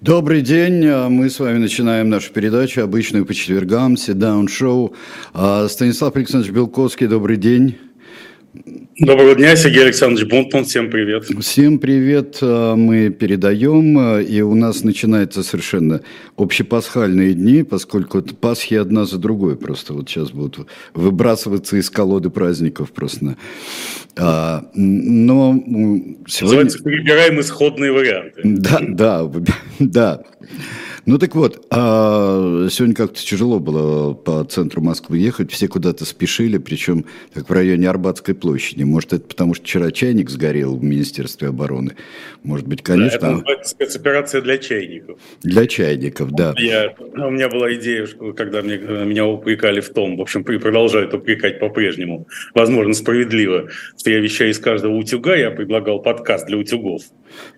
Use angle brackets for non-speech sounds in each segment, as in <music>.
Добрый день. Мы с вами начинаем нашу передачу, обычную по четвергам, sit-down шоу. Станислав Александрович Белковский, добрый день. Доброго дня, Сергей Александрович Бунтман, всем привет. Всем привет, э, мы передаем, э, и у нас начинаются совершенно общепасхальные дни, поскольку Пасхи одна за другой просто вот сейчас будут выбрасываться из колоды праздников просто. А, но сегодня... Называется, перебираем исходные варианты. Да, да, <laughs> да. Ну так вот, а сегодня как-то тяжело было по центру Москвы ехать, все куда-то спешили, причем как в районе Арбатской площади. Может, это потому, что вчера чайник сгорел в Министерстве обороны? Может быть, конечно. Да, это спецоперация для чайников. Для чайников, да. Я, у меня была идея, когда мне, меня упрекали в том, в общем, продолжают упрекать по-прежнему, возможно, справедливо, что я вещаю из каждого утюга, я предлагал подкаст для утюгов.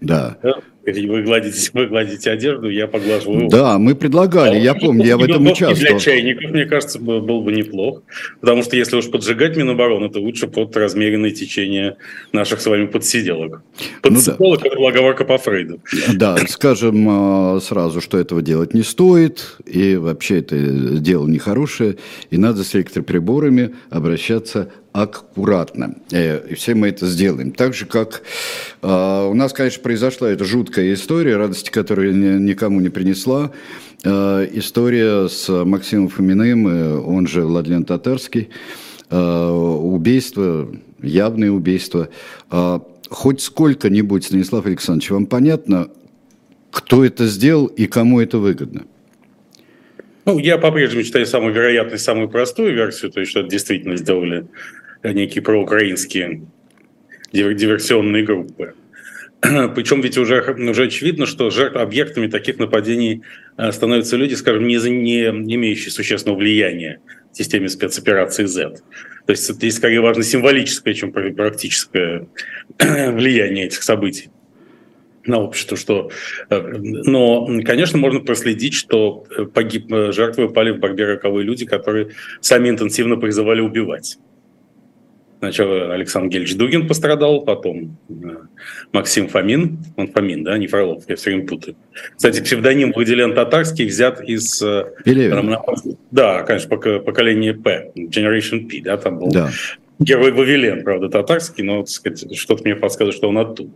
Да. Вы гладите, вы гладите одежду, я поглаживаю. Да, мы предлагали, а я помню, я в этом участвовал. Для чайников, мне кажется, был бы неплох, потому что если уж поджигать Минобороны, то лучше под размеренное течение наших с вами подсиделок. Подсиделок ну, да. – это оговорка по Фрейду. Да, скажем а, сразу, что этого делать не стоит, и вообще это дело нехорошее, и надо с электроприборами обращаться аккуратно. Э, и все мы это сделаем. Так же, как э, у нас, конечно, произошла эта жуткая история, радости которая никому не принесла. Э, история с Максимом Фоминым, он же Владлен Татарский. Убийство, явное убийство. Хоть сколько-нибудь, Станислав Александрович, вам понятно, кто это сделал и кому это выгодно? Ну, я по-прежнему считаю самую вероятную, самую простую версию, то есть, что это действительно сделали некие проукраинские диверсионные группы. <clears throat> Причем ведь уже, уже очевидно, что жертв, объектами таких нападений э, становятся люди, скажем, не, не имеющие существенного влияния в системе спецоперации Z. То есть здесь скорее важно символическое, чем практическое <clears throat> влияние этих событий на общество, что, э, но, конечно, можно проследить, что погиб, жертвы упали в борьбе роковые люди, которые сами интенсивно призывали убивать. Сначала Александр Гельевич Дугин пострадал, потом э, Максим Фомин. Он Фомин, да, не Фролов, я все время путаю. Кстати, псевдоним Владилен Татарский взят из... Э, Пелевин. Да, конечно, поколение П, Generation P, да, там был да. герой Вавилен, правда, татарский, но что-то мне подсказывает, что он оттуда.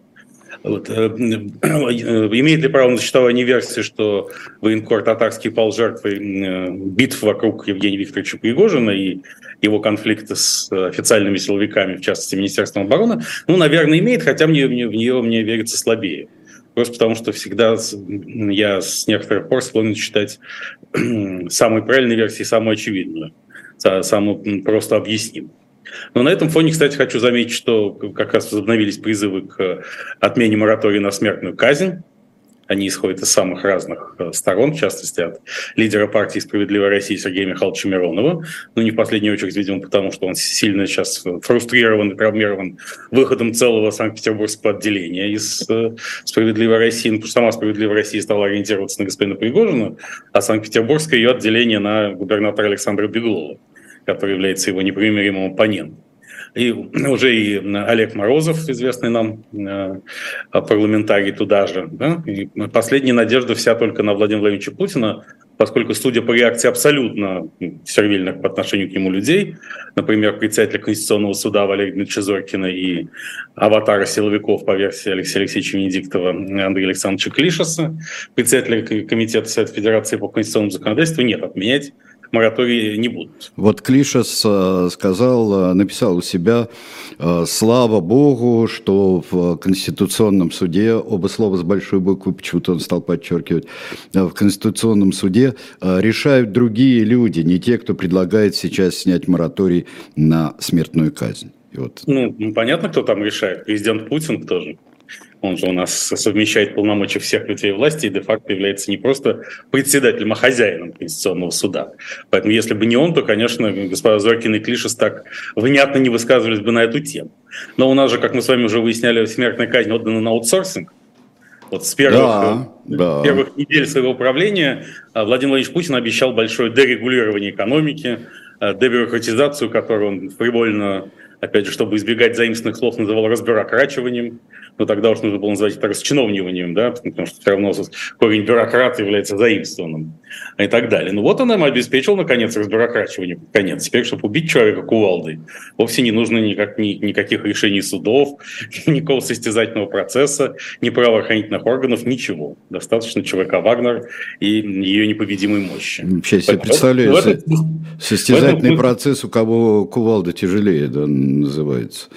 Вот. Э, имеет ли право на существование версии, что военкор татарский пал жертвой битв вокруг Евгения Викторовича Пригожина и его конфликты с официальными силовиками, в частности, Министерством обороны, ну, наверное, имеет, хотя мне, мне, в нее мне верится слабее. Просто потому, что всегда я с некоторых пор склонен считать <clears throat> самой правильной версией самую очевидную, самую просто объяснимую. Но на этом фоне, кстати, хочу заметить, что как раз возобновились призывы к отмене моратория на смертную казнь. Они исходят из самых разных э, сторон, в частности, от лидера партии «Справедливая Россия» Сергея Михайловича Миронова. Ну, не в последнюю очередь, видимо, потому что он сильно сейчас фрустрирован и травмирован выходом целого Санкт-Петербургского отделения из э, «Справедливой России». Ну, потому что сама «Справедливая Россия» стала ориентироваться на господина Пригожина, а Санкт-Петербургское ее отделение на губернатора Александра Беглова, который является его непримиримым оппонентом. И уже и Олег Морозов, известный нам э, парламентарий, туда же. Да? И последняя надежда вся только на Владимира Владимировича Путина, поскольку, судя по реакции абсолютно сервильных по отношению к нему людей, например, председателя Конституционного суда Валерия Дмитриевича Зоркина и аватара силовиков по версии Алексея Алексеевича Венедиктова Андрея Александровича Клишеса, председателя Комитета Совета Федерации по конституционному законодательству, нет, отменять моратории не будут. Вот Клишес э, сказал, э, написал у себя, э, слава богу, что в Конституционном суде, оба слова с большой буквы, почему-то он стал подчеркивать, в Конституционном суде решают другие люди, не те, кто предлагает сейчас снять мораторий на смертную казнь. И вот. Ну, понятно, кто там решает. Президент Путин тоже. Он же у нас совмещает полномочия всех людей власти и де-факто является не просто председателем, а хозяином Конституционного суда. Поэтому если бы не он, то, конечно, господа Зоркин и Клишес так внятно не высказывались бы на эту тему. Но у нас же, как мы с вами уже выясняли, смертная казнь отдана на аутсорсинг. Вот с первых, да, да. первых недель своего правления а, Владимир Владимирович Путин обещал большое дерегулирование экономики, а, дебюрократизацию, которую он фривольно опять же, чтобы избегать заимственных слов, называл разбюрокрачиванием. Но тогда уж нужно было называть это расчиновниванием, да, потому что все равно корень бюрократ является заимствованным и так далее. Ну вот он нам обеспечил, наконец, разбюрокрачивание, конец. Теперь, чтобы убить человека кувалдой, вовсе не нужно никак, ни, никаких решений судов, <laughs> никакого состязательного процесса, ни правоохранительных органов, ничего. Достаточно человека Вагнер и ее непобедимой мощи. Сейчас я представляю, этом, состязательный этом... процесс, у кого кувалда тяжелее да, называется.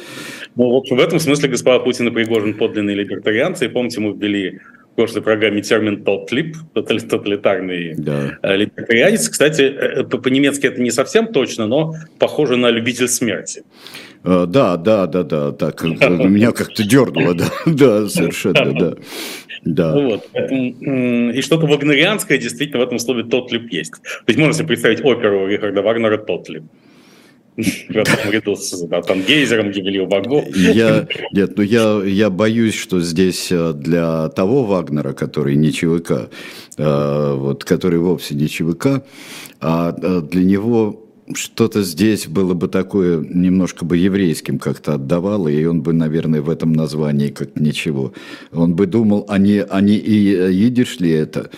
Ну, в общем, в этом смысле господа Путин и Пригожин подлинные либертарианцы. И помните, мы ввели в прошлой программе термин «тотлип», тоталитарный да. Э, либертарианец. Кстати, э, по-немецки это не совсем точно, но похоже на любитель смерти. Э, да, да, да, да, так <laughs> меня как-то дернуло, да, <laughs> да, совершенно, да. Да. Вот. И что-то вагнерианское действительно в этом слове «тотлип» есть. То есть можно себе представить оперу Рихарда Вагнера «Тотлип» <laughs> в этом ряду с да, Тангейзером, Гибелью богов. Я, нет, ну я, я боюсь, что здесь э, для того Вагнера, который не ЧВК, э, вот, который вовсе не ЧВК, а э, для него что-то здесь было бы такое, немножко бы еврейским как-то отдавало, и он бы, наверное, в этом названии как ничего. Он бы думал, они, они и едешь ли это?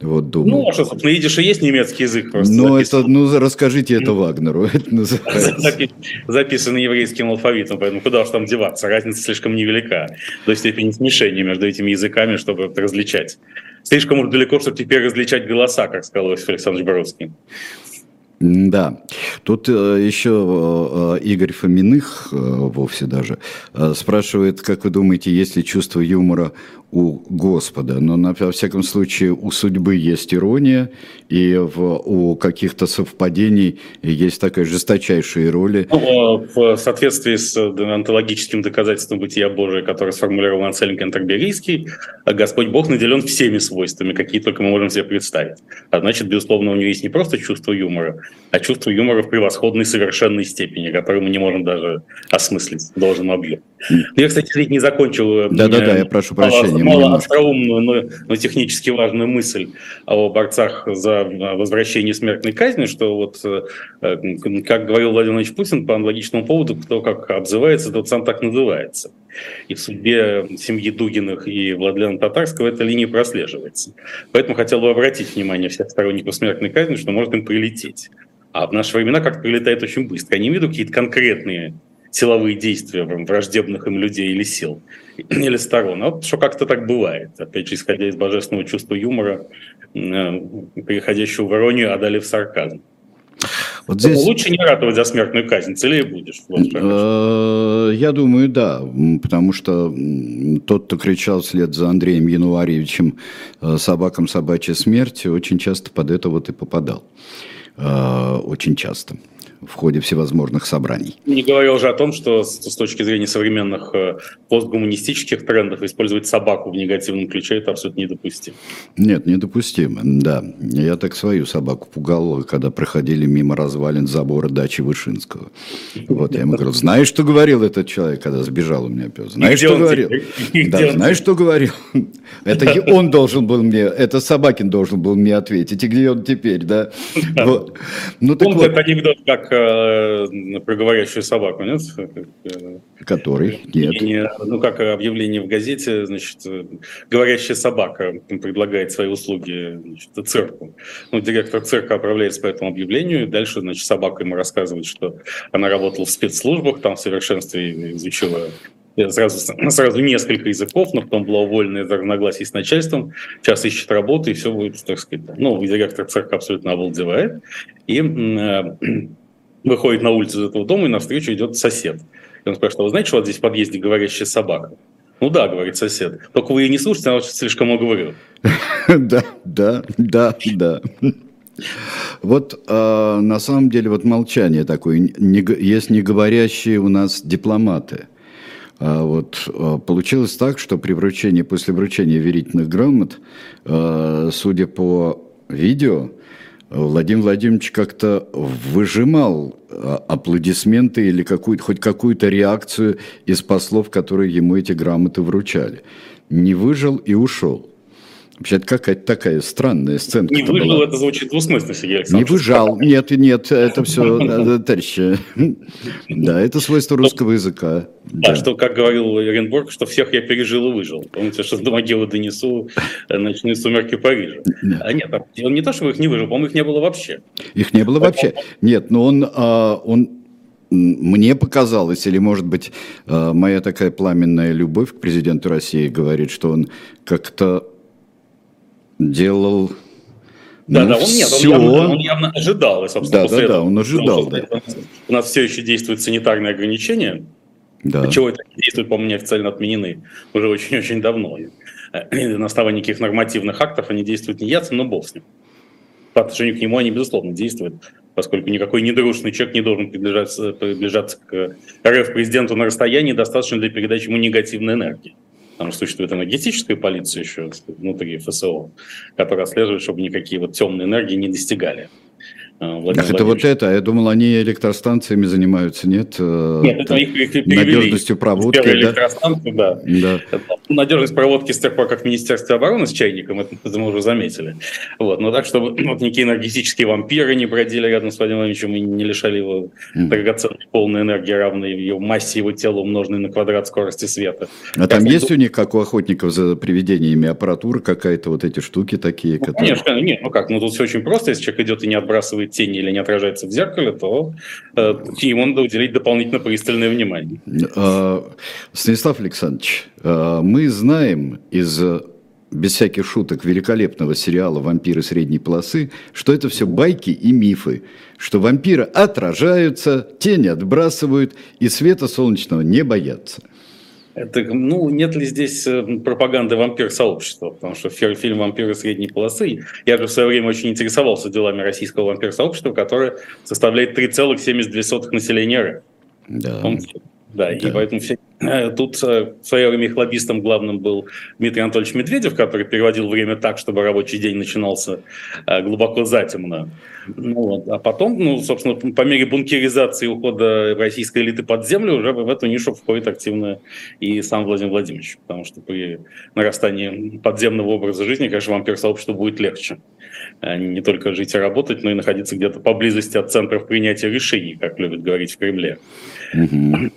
Вот думал. Ну, а что, собственно, идиш и есть немецкий язык просто. Ну, это, ну, расскажите это Вагнеру, <laughs> это называется. Записано еврейским алфавитом, поэтому куда уж там деваться, разница слишком невелика до степени смешения между этими языками, чтобы это различать. Слишком уж далеко, чтобы теперь различать голоса, как сказал Иосиф Александрович Боровский. Да, тут э, еще э, Игорь Фоминых, э, вовсе даже, спрашивает, как вы думаете, есть ли чувство юмора у Господа, но на, во всяком случае у судьбы есть ирония, и в, у каких-то совпадений есть такая жесточайшая ирония. Ну, в соответствии с антологическим доказательством бытия Божия, которое сформулировал Ансель Кентерберийский, Господь Бог наделен всеми свойствами, какие только мы можем себе представить. А значит, безусловно, у него есть не просто чувство юмора, а чувство юмора в превосходной совершенной степени, которое мы не можем даже осмыслить в должном объеме. Я, кстати, не закончил. Да-да-да, я прошу прощения. Мало остроумную, но, но технически важную мысль о борцах за возвращение смертной казни, что вот, э, как говорил Владимир Владимирович Путин по аналогичному поводу, кто как обзывается, тот сам так называется. И в судьбе семьи Дугиных и Владлена Татарского эта линия прослеживается. Поэтому хотел бы обратить внимание всех сторонников смертной казни, что может им прилететь. А в наши времена как-то прилетает очень быстро. Они видят какие-то конкретные силовые действия враждебных им людей или сил, <clears throat> или сторон. А вот что как-то так бывает. Опять же, исходя из божественного чувства юмора, э, переходящего в иронию, а далее в сарказм. Вот здесь... Лучше не ратовать за смертную казнь, целее будешь. Э, я думаю, да, потому что тот, кто кричал вслед за Андреем Януарьевичем э, «собакам собачья смерть», очень часто под это вот и попадал. Очень часто в ходе всевозможных собраний. Не говоря уже о том, что с, с точки зрения современных э, постгуманистических трендов использовать собаку в негативном ключе – это абсолютно недопустимо. Нет, недопустимо, да. Я так свою собаку пугал, когда проходили мимо развалин забора дачи Вышинского. Вот, я ему говорил, знаешь, что говорил этот человек, когда сбежал у меня пес? Знаешь, что говорил? Да, знаешь, что говорил? <laughs> Это он должен был мне, это Собакин должен был мне ответить. И где он теперь, да? Ну, так вот. анекдот, как э, про говорящую собаку, нет? Э, Который? Нет. Не, ну, как объявление в газете, значит, говорящая собака предлагает свои услуги значит, цирку. Ну, директор цирка отправляется по этому объявлению, и дальше, значит, собака ему рассказывает, что она работала в спецслужбах, там в совершенстве изучила сразу, сразу несколько языков, но потом была уволена из-за разногласий с начальством, сейчас ищет работу, и все будет, так сказать, ну, директор цирка абсолютно обалдевает, и э, выходит на улицу из этого дома, и навстречу идет сосед. И он спрашивает, а вы знаете, что вот здесь в подъезде говорящая собака? Ну да, говорит сосед. Только вы ее не слушайте, она слишком много говорит. <laughs> Да, да, да, да. Вот э, на самом деле вот молчание такое. Не, есть неговорящие у нас дипломаты. А вот э, получилось так, что при вручении, после вручения верительных грамот, э, судя по видео, Владимир Владимирович как-то выжимал а, аплодисменты или какую хоть какую-то реакцию из послов, которые ему эти грамоты вручали. Не выжил и ушел. Вообще, какая-то такая странная сцена. Не выжил, была. это звучит двусмысленно, Сергей Александрович. Не выжал, нет, нет, это все, э, товарищи. Да, это свойство русского языка. Да, что, как говорил Оренбург, что всех я пережил и выжил. Помните, что до могилы донесу э, ночные сумерки Парижа. А нет, он не то, что их не выжил, по-моему, их не было вообще. Их не было вообще. Нет, но он, а, он мне показалось, или, может быть, а, моя такая пламенная любовь к президенту России говорит, что он как-то делал да, ну, да, он нет, он явно, он явно ожидал, и, собственно, да, да, этого, да, он ожидал, да. У нас все еще действуют санитарные ограничения, да. чего это действует, по-моему, официально отменены уже очень-очень давно. И на основании никаких нормативных актов они действуют не ясно, но бог с ним. По отношению к нему они, безусловно, действуют, поскольку никакой недружный человек не должен приближаться, приближаться к РФ-президенту на расстоянии, достаточно для передачи ему негативной энергии. Потому что существует энергетическая полиция еще внутри ФСО, которая отслеживает, чтобы никакие вот темные энергии не достигали. А, Владимир Ах, это вот это, я думал, они электростанциями занимаются, нет? Э, нет, это их, их перевели. Надежностью проводки, да? электростанции, да. да. Надежность проводки с тех пор, как в Министерстве обороны с чайником, это, это мы уже заметили. Вот, но так, чтобы вот никакие энергетические вампиры не бродили рядом с Владимиром Владимировичем и не лишали его mm. драгоценной полной энергии, равной его массе его тела, умноженной на квадрат скорости света. А как там есть у них, как у охотников за привидениями, аппаратура какая-то, вот эти штуки такие? Ну, которые... Конечно, нет, ну как, ну тут все очень просто, если человек идет и не отбрасывает тень или не отражается в зеркале, то э, ему надо уделить дополнительно пристальное внимание. А, Станислав Александрович, а, мы знаем из без всяких шуток, великолепного сериала «Вампиры средней полосы», что это все байки и мифы, что вампиры отражаются, тени отбрасывают и света солнечного не боятся. Это, ну, нет ли здесь э, пропаганды вампир-сообщества? Потому что фильм «Вампиры средней полосы», я же в свое время очень интересовался делами российского вампир-сообщества, которое составляет 3,72 населения Да. Помните? Да, да, и поэтому все, тут э, в свое время их лоббистом главным был Дмитрий Анатольевич Медведев, который переводил время так, чтобы рабочий день начинался э, глубоко затемно. Ну, вот. А потом, ну, собственно, по мере бункеризации ухода российской элиты под землю уже в эту нишу входит активно и сам Владимир Владимирович, потому что при нарастании подземного образа жизни, конечно, вампир-сообществу будет легче не только жить и работать, но и находиться где-то поблизости от центров принятия решений, как любят говорить в Кремле. Mm-hmm.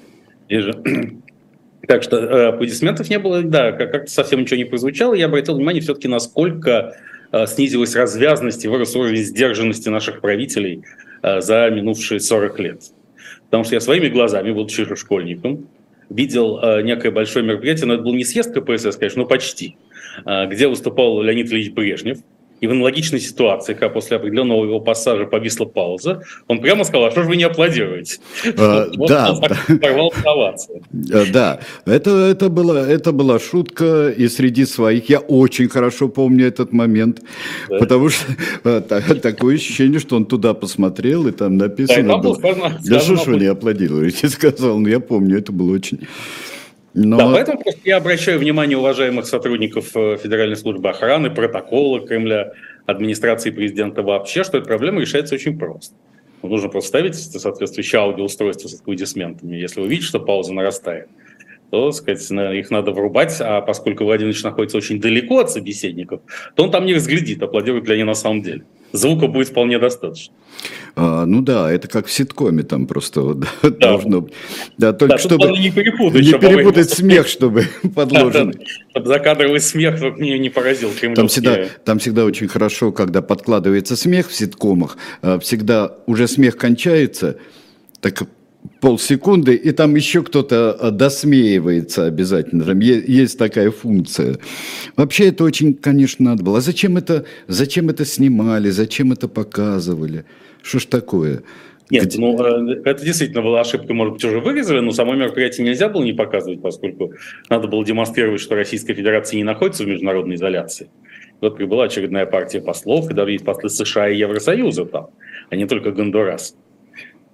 Так что э, аплодисментов не было, да, как-то совсем ничего не прозвучало. Я обратил внимание все-таки, насколько э, снизилась развязность и вырос уровень сдержанности наших правителей э, за минувшие 40 лет. Потому что я своими глазами, будучи школьником, видел некое большое мероприятие, но это был не съезд КПСС, конечно, но почти, где выступал Леонид Ильич Брежнев – и в аналогичной ситуации, когда после определенного его пассажа повисла пауза, он прямо сказал, а что же вы не аплодируете? А, да. Порвал. А, да, это, это, была, это была шутка, и среди своих я очень хорошо помню этот момент, да. потому что а, такое ощущение, что он туда посмотрел, и там написано да, было, сказано, да что ж вы не аплодируете, <laughs> сказал, ну я помню, это было очень... Но... Да, поэтому я обращаю внимание уважаемых сотрудников э, Федеральной службы охраны, протокола Кремля, администрации президента вообще, что эта проблема решается очень просто. Нужно просто ставить соответствующее аудиоустройство с аплодисментами. Если вы видите, что пауза нарастает, то сказать, их надо врубать, а поскольку Владимир находится очень далеко от собеседников, то он там не разглядит, аплодируют ли они на самом деле звука будет вполне достаточно. А, ну да, это как в ситкоме там просто да. должно. Да, только да, чтобы не перепутать, не перепутать смех, <laughs> чтобы подложен. Да, закадровый смех чтобы мне не поразил Там всегда, там всегда очень хорошо, когда подкладывается смех в ситкомах, а, всегда уже смех кончается, так полсекунды, и там еще кто-то э, досмеивается обязательно. Там есть такая функция. Вообще это очень, конечно, надо было. А зачем это, зачем это снимали, зачем это показывали? Что ж такое? Нет, ну э, это действительно была ошибка, может быть, уже вырезали, но само мероприятие нельзя было не показывать, поскольку надо было демонстрировать, что Российская Федерация не находится в международной изоляции. Вот прибыла очередная партия послов, и даже есть послы США и Евросоюза там, а не только Гондурас.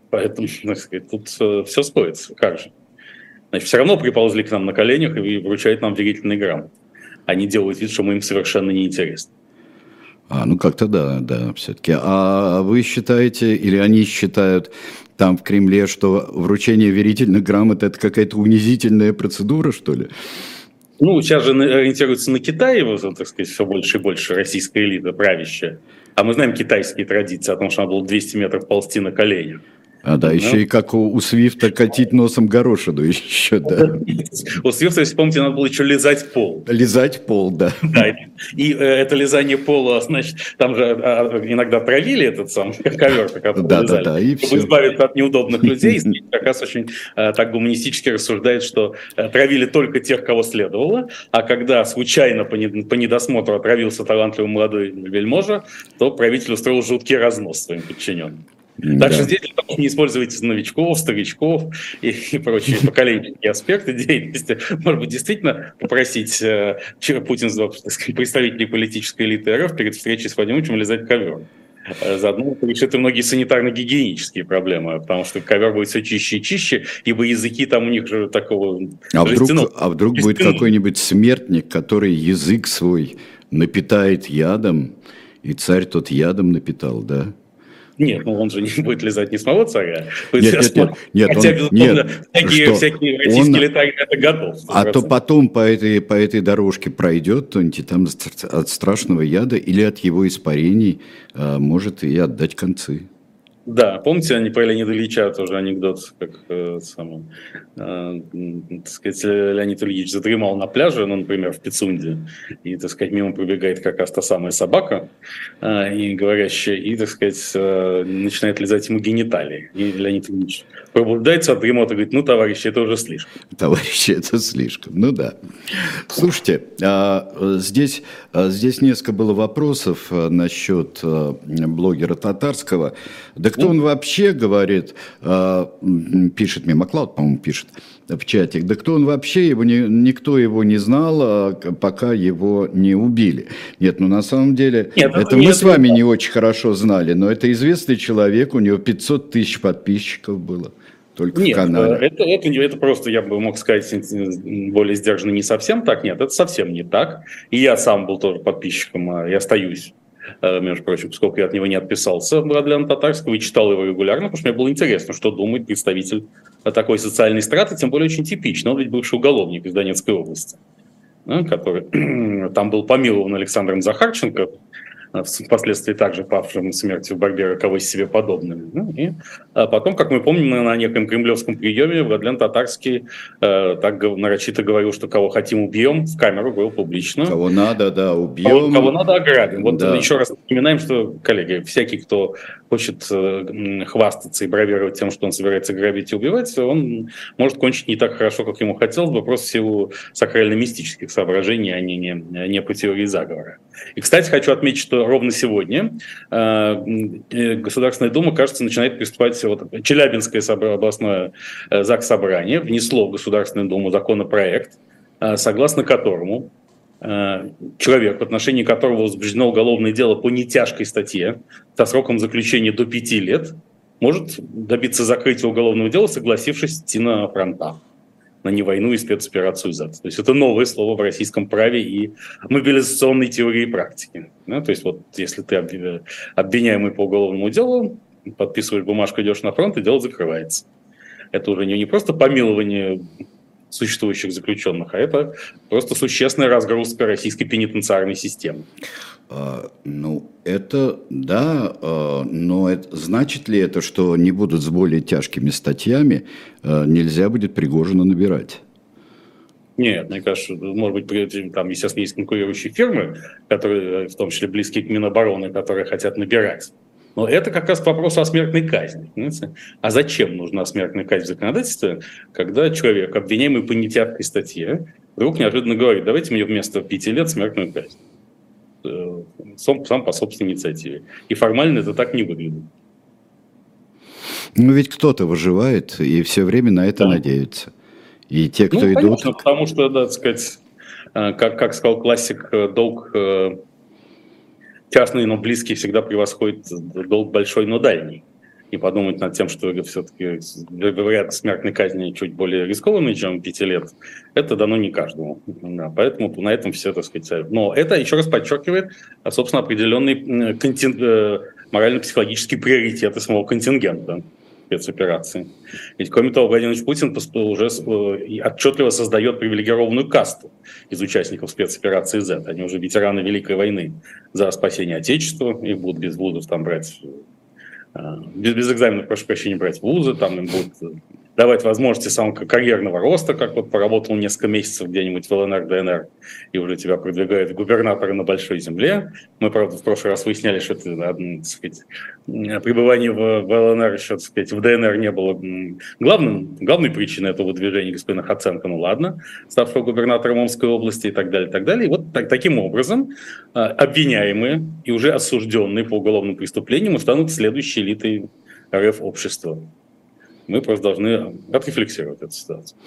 Поэтому, так сказать, тут э, все сходится. Как же? Значит, все равно приползли к нам на коленях и вручают нам верительный грамм. Они делают вид, что мы им совершенно неинтересны. А, ну как-то да, да, все-таки. А вы считаете, или они считают там в Кремле, что вручение верительных грамот это какая-то унизительная процедура, что ли? Ну, сейчас же ориентируются на Китай, так сказать, все больше и больше российская элита правящая. А мы знаем китайские традиции о том, что надо было 200 метров ползти на коленях. А да, еще ну. и как у, у Свифта катить носом горошину <laughs> еще, да. У Свифта, если помните, надо было еще лизать пол. Лизать пол, да. Да, и э, это лизание пола, значит, там же а, иногда травили этот сам <laughs> ковер, который да, лизали, да, да, и чтобы все. избавиться от неудобных людей. <laughs> Как раз очень э, так гуманистически рассуждает, что э, травили только тех, кого следовало, а когда случайно по, не, по недосмотру отравился талантливый молодой вельможа, то правитель устроил жуткий разнос своим подчиненным. Так что здесь не используйте новичков, старичков и, и прочие поколенческие аспекты деятельности. Может быть, действительно попросить э, Путин, представителей политической элиты РФ перед встречей с Владимировичем лизать ковер. Э, заодно решит и многие санитарно-гигиенические проблемы, потому что ковер будет все чище и чище, ибо языки там у них же такого... А вдруг, а вдруг будет какой-нибудь смертник, который язык свой напитает ядом, и царь тот ядом напитал, да? Нет, ну он же не <laughs> будет лизать не самого царя. Нет, нет, нет, нет, Хотя, он, безусловно, нет, всякие, что? всякие российские он, летаги это готов. 100%. А то потом по этой, по этой дорожке пройдет кто-нибудь там от страшного яда или от его испарений а, может и отдать концы. Да, помните, они про Леонида Ильича тоже анекдот, как э, самый, так сказать, Леонид Ильич задремал на пляже, ну, например, в Пицунде, и, так сказать, мимо пробегает как раз та самая собака, э, и говорящая, и, так сказать, э, начинает лизать ему гениталии. И Леонид Ильич пробуждается от дремота и говорит, ну, товарищи, это уже слишком. Товарищи, это слишком, ну да. Слушайте, а, здесь, а, здесь несколько было вопросов насчет блогера татарского. Да кто он вообще говорит, пишет мне, Маклауд, по-моему, пишет в чатик, да кто он вообще, его не, никто его не знал, а, пока его не убили. Нет, ну на самом деле, нет, это мы с вами не очень хорошо знали, но это известный человек, у него 500 тысяч подписчиков было только нет, в канале. Это, это, это просто, я бы мог сказать, более сдержанно не совсем так. Нет, это совсем не так. И я сам был тоже подписчиком, а, и остаюсь Э, между прочим, поскольку я от него не отписался, Владлена Татарского, и читал его регулярно, потому что мне было интересно, что думает представитель такой социальной страты, тем более очень типично. Он ведь бывший уголовник из Донецкой области, который <clears throat> там был помилован Александром Захарченко, Э, впоследствии также павшим смертью в борьбе роковой себе подобными. Ну, и а потом, как мы помним, на неком кремлевском приеме Владлен Татарский э, так нарочито говорил, что кого хотим убьем, в камеру был публично. Кого надо, да, убьем. Кого, кого надо ограбим. Вот да. еще раз напоминаем, что, коллеги, всякий, кто хочет э, хвастаться и бравировать тем, что он собирается грабить и убивать, он может кончить не так хорошо, как ему хотелось бы, просто в силу сакрально-мистических соображений, а не, не, не по теории заговора. И, кстати, хочу отметить, что ровно сегодня э, э, Государственная Дума, кажется, начинает приступать, вот, Челябинское областное э, ЗАГС Собрание внесло в Государственную Думу законопроект, согласно которому человек, в отношении которого возбуждено уголовное дело по нетяжкой статье со сроком заключения до пяти лет, может добиться закрытия уголовного дела, согласившись идти на фронта на не войну и спецоперацию ЗАД. То есть это новое слово в российском праве и мобилизационной теории и практике. Да? То есть вот если ты обвиняемый по уголовному делу, подписываешь бумажку, идешь на фронт, и дело закрывается. Это уже не, не просто помилование существующих заключенных, а это просто существенная разгрузка российской пенитенциарной системы. А, ну, это да, а, но это, значит ли это, что не будут с более тяжкими статьями, а, нельзя будет Пригожина набирать? Нет, мне кажется, может быть, там, естественно, есть конкурирующие фирмы, которые, в том числе близкие к Минобороны, которые хотят набирать. Но это как раз вопрос о смертной казни. Понимаете? А зачем нужна смертная казнь в законодательстве, когда человек, обвиняемый по нетяжкой статье, вдруг неожиданно говорит, давайте мне вместо пяти лет смертную казнь. Э, сам, сам по собственной инициативе. И формально это так не выглядит. Ну ведь кто-то выживает и все время на это да. надеются. И те, кто ну, идут... Конечно, потому что, да, так сказать, э, как, как сказал классик, э, долг частный, но близкий всегда превосходит долг большой, но дальний и подумать над тем, что все-таки вариант смертной казни чуть более рискованный, чем 5 лет, это дано не каждому. Да, поэтому на этом все, так сказать. Но это еще раз подчеркивает, собственно, определенный контин... Э, морально-психологический приоритеты самого контингента. спецоперации. Ведь, кроме того, Владимир Путин уже э, отчетливо создает привилегированную касту из участников спецоперации Z. Они уже ветераны Великой войны за спасение Отечества, их будут без вузов там брать без, без экзаменов, прошу прощения, брать вузы, там им будут давать возможности самого карьерного роста, как вот поработал несколько месяцев где-нибудь в ЛНР, ДНР, и уже тебя продвигают губернаторы на большой земле. Мы, правда, в прошлый раз выясняли, что это, так сказать, пребывание в, в ЛНР еще, так сказать, в ДНР не было главным, главной причиной этого движения господина Хаценко, ну ладно, ставшего губернатором Омской области и так далее, и так далее. И вот так, таким образом а, обвиняемые и уже осужденные по уголовным преступлениям станут следующей элитой РФ общества мы просто должны отрефлексировать эту ситуацию.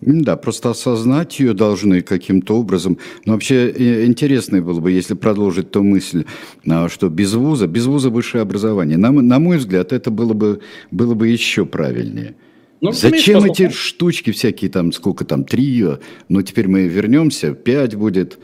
Да, просто осознать ее должны каким-то образом. Но вообще интересно было бы, если продолжить ту мысль, а, что без вуза, без вуза высшее образование. На, на мой взгляд, это было бы, было бы еще правильнее. Ну, Зачем эти штучки всякие там, сколько там, три, но теперь мы вернемся, пять будет.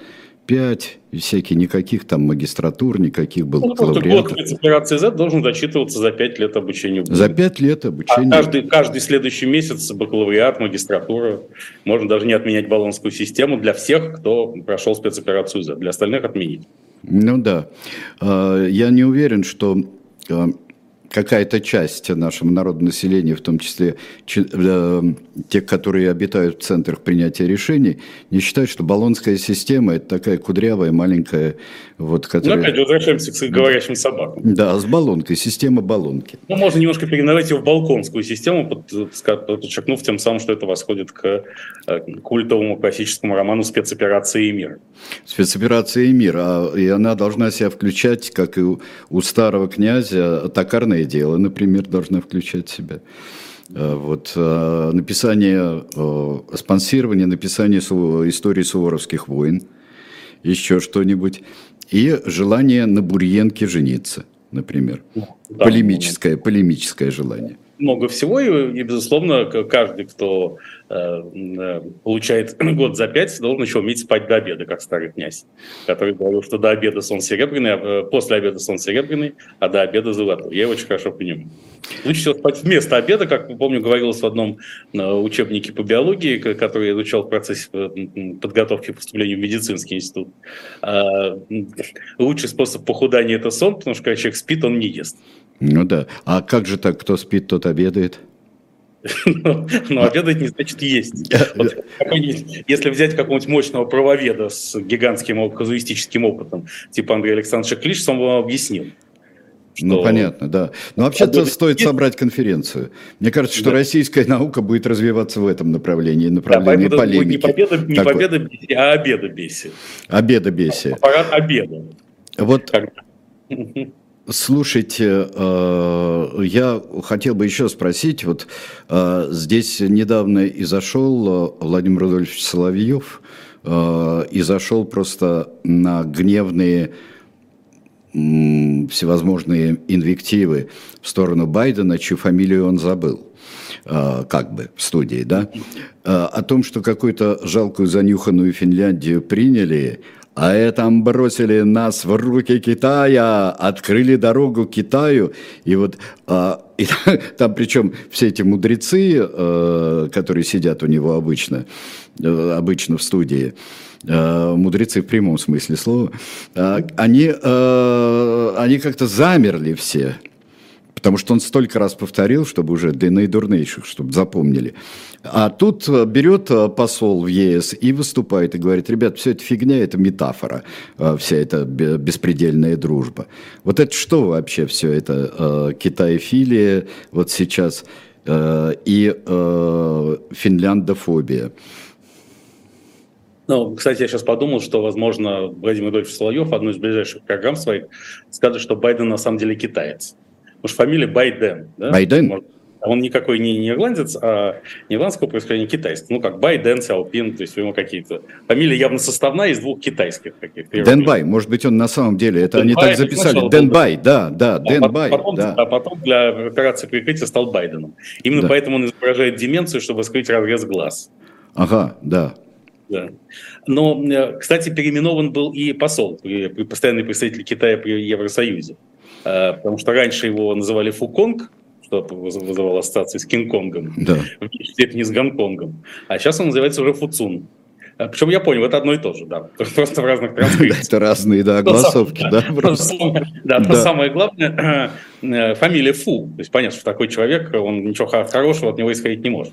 5, и всякие никаких там магистратур, никаких был ну, год операции Z должен зачитываться за 5 лет обучения. За 5 лет обучения. А каждый, каждый следующий месяц бакалавриат, магистратура. Можно даже не отменять баллонскую систему для всех, кто прошел спецоперацию Z. Для остальных отменить. Ну да. А, я не уверен, что а, какая-то часть нашего народного населения, в том числе э, те, которые обитают в центрах принятия решений, не считают, что баллонская система – это такая кудрявая, маленькая, вот, которая... Ну, опять возвращаемся к говорящим собакам. Да, с баллонкой, система баллонки. Ну, можно немножко переименовать ее в балконскую систему, подчеркнув тем самым, что это восходит к э, культовому классическому роману «Спецоперация и мир». «Спецоперация и мир», а, и она должна себя включать, как и у, у старого князя, токарное дело, например, должна включать себя. Э, вот, э, написание, э, спонсирование написания истории суворовских войн, еще что-нибудь, и желание на Бурьенке жениться, например. Да, полемическое, полемическое желание много всего, и, безусловно, каждый, кто э, э получает <clears throat> год за пять, должен еще уметь спать до обеда, как старый князь, который говорил, что до обеда сон серебряный, а э, после обеда сон серебряный, а до обеда золотой. Я его очень хорошо понимаю. Лучше всего спать вместо обеда, как, помню, говорилось в одном э, учебнике по биологии, который я изучал в процессе подготовки к поступлению в медицинский институт. А, лучший способ похудания – это сон, потому что когда человек спит, он не ест. Ну да. А как же так, кто спит, тот обедает? Но ну, обедать не значит есть. если взять какого-нибудь мощного правоведа с гигантским казуистическим опытом, типа Андрея Александровича Клишса, он вам объяснил. Ну, понятно, да. Но вообще-то стоит собрать конференцию. Мне кажется, что российская наука будет развиваться в этом направлении, направлении полемики. Не победа, не победа а обеда беси. Обеда беси. Аппарат обеда. Вот Слушайте, э, я хотел бы еще спросить, вот э, здесь недавно и зашел э, Владимир Рудольфович Соловьев, и зашел просто на гневные всевозможные инвективы в сторону Байдена, чью фамилию он забыл как бы в студии, да, о том, что какую-то жалкую занюханную Финляндию приняли, а это бросили нас в руки Китая, открыли дорогу Китаю. И вот а, и <laughs> там причем все эти мудрецы, а, которые сидят у него обычно, а, обычно в студии, а, мудрецы в прямом смысле слова, а, они, а, они как-то замерли все. Потому что он столько раз повторил, чтобы уже для наидурнейших, чтобы запомнили. А тут э, берет э, посол в ЕС и выступает и говорит, ребят, все это фигня, это метафора, э, вся эта беспредельная дружба. Вот это что вообще все это? Китаефилия вот сейчас и финляндофобия. Ну, кстати, я сейчас подумал, что, возможно, Владимир Владимирович Соловьев, одну из ближайших программ своих, скажет, что Байден на самом деле китаец. Потому что фамилия Байден. Да? Байден? Он никакой не, не ирландец, а не ирландского происхождения, китайский. Ну, как бы Дэн Сяопин, то есть у него какие-то... Фамилия явно составная из двух китайских каких-то. Дэнбай, может быть, он на самом деле, это Дэн они Бай, так записали. Дэнбай, да, да, Дэнбай. А потом, да. а потом для операции прикрытия стал Байденом. Именно да. поэтому он изображает деменцию, чтобы скрыть разрез глаз. Ага, да. Да. Но, э, кстати, переименован был и посол, постоянный представитель Китая при Евросоюзе. Э, потому что раньше его называли Фуконг, что вызывало ассоциации с Кинг-Конгом, да. в степени с Гонконгом. А сейчас он называется уже Фуцун. А, Причем я понял, это одно и то же, да. <laughs> Просто в разных транскрипциях. Это разные, да, <laughs> голосовки, да. Да, но самое главное, <clears throat> э, фамилия Фу. То есть понятно, что такой человек, он ничего хорошего от него исходить не может.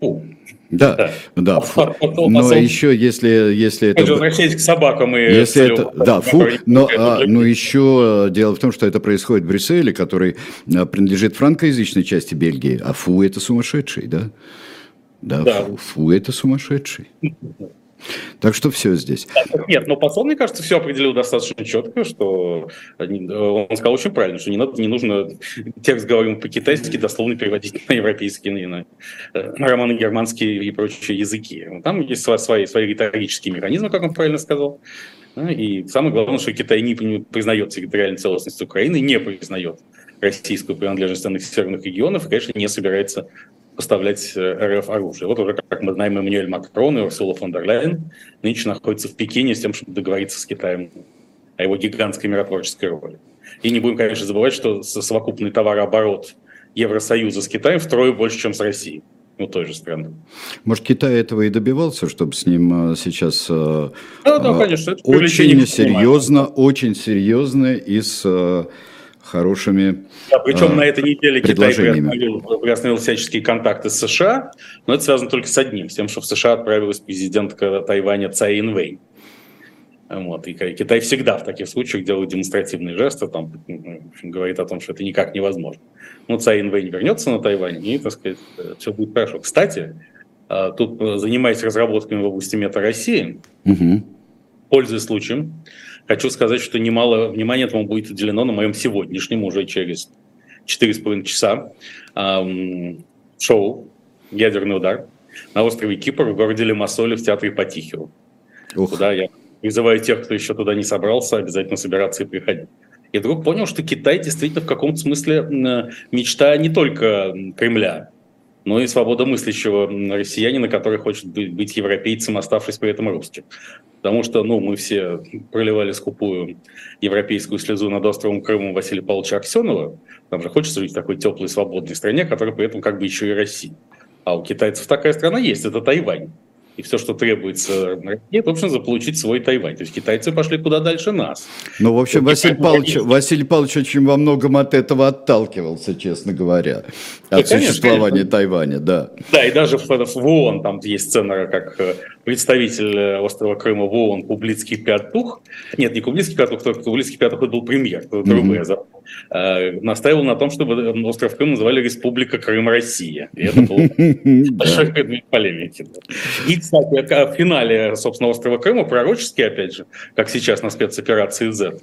Фу. Да, да. да. Но еще, если, если это... Возвращаясь к собакам и... Если это, да, фу, но, а, но еще дело в том, что это происходит в Брюсселе, который а, принадлежит франкоязычной части Бельгии, а фу это сумасшедший, да? Да, да. Фу, фу это сумасшедший. <laughs> Так что все здесь. Нет, но посол, мне кажется, все определил достаточно четко, что он сказал очень правильно, что не, надо, не нужно текст говорим по-китайски дословно переводить на европейские, на, на романо-германские и прочие языки. Там есть свои, свои риторические механизмы, как он правильно сказал. И самое главное, что Китай не признает территориальную целостность Украины, не признает российскую принадлежность на северных регионов и, конечно, не собирается поставлять э, РФ оружие. Вот уже, как мы знаем, Эммануэль Макрон и Урсула фон дер Ляйен нынче находятся в Пекине с тем, чтобы договориться с Китаем о его гигантской миротворческой роли. И не будем, конечно, забывать, что совокупный товарооборот Евросоюза с Китаем втрое больше, чем с Россией. Ну, той же страны. Может, Китай этого и добивался, чтобы с ним э, сейчас да, да, конечно, это очень серьезно, очень серьезно и с хорошими да, Причем а, на этой неделе Китай приостановил, приостановил всяческие контакты с США, но это связано только с одним, с тем, что в США отправилась президентка Тайваня Цай Инвейн. Вот. И Китай всегда в таких случаях делает демонстративные жесты, там, общем, говорит о том, что это никак невозможно. Ну, Цай Инвейн вернется на Тайвань, и, так сказать, все будет хорошо. Кстати, а, тут, э, занимаясь разработками в области мета России, угу. пользуясь случаем, Хочу сказать, что немало внимания этому будет уделено на моем сегодняшнем, уже через 4,5 часа, эм, шоу «Ядерный удар» на острове Кипр в городе Лимассоле в театре Потихио. Ух. Куда я призываю тех, кто еще туда не собрался, обязательно собираться и приходить. И вдруг понял, что Китай действительно в каком-то смысле мечта не только Кремля, но и свободомыслящего россиянина, который хочет быть европейцем, оставшись при этом русским. Потому что ну, мы все проливали скупую европейскую слезу над островом Крымом Василия Павловича Аксенова. Там же хочется жить в такой теплой, свободной стране, которая при этом как бы еще и Россия. А у китайцев такая страна есть, это Тайвань и все, что требуется России, в общем, заполучить свой Тайвань. То есть китайцы пошли куда дальше нас. Ну, в общем, Василий Павлович, Василий Павлович очень во многом от этого отталкивался, честно говоря, от да, существования конечно. Тайваня, да. Да, и даже в, в ООН там есть сцена, как э, представитель э, острова Крыма в ООН Кублицкий Пятух, нет, не Кублицкий Пятух, только Кублицкий Пятух это был премьер, это другое mm-hmm. настаивал на том, чтобы остров Крым называли Республика Крым-Россия. И это был <laughs> большой предмет полемики. И, кстати, в финале, собственно, острова Крыма, пророчески, опять же, как сейчас на спецоперации Z,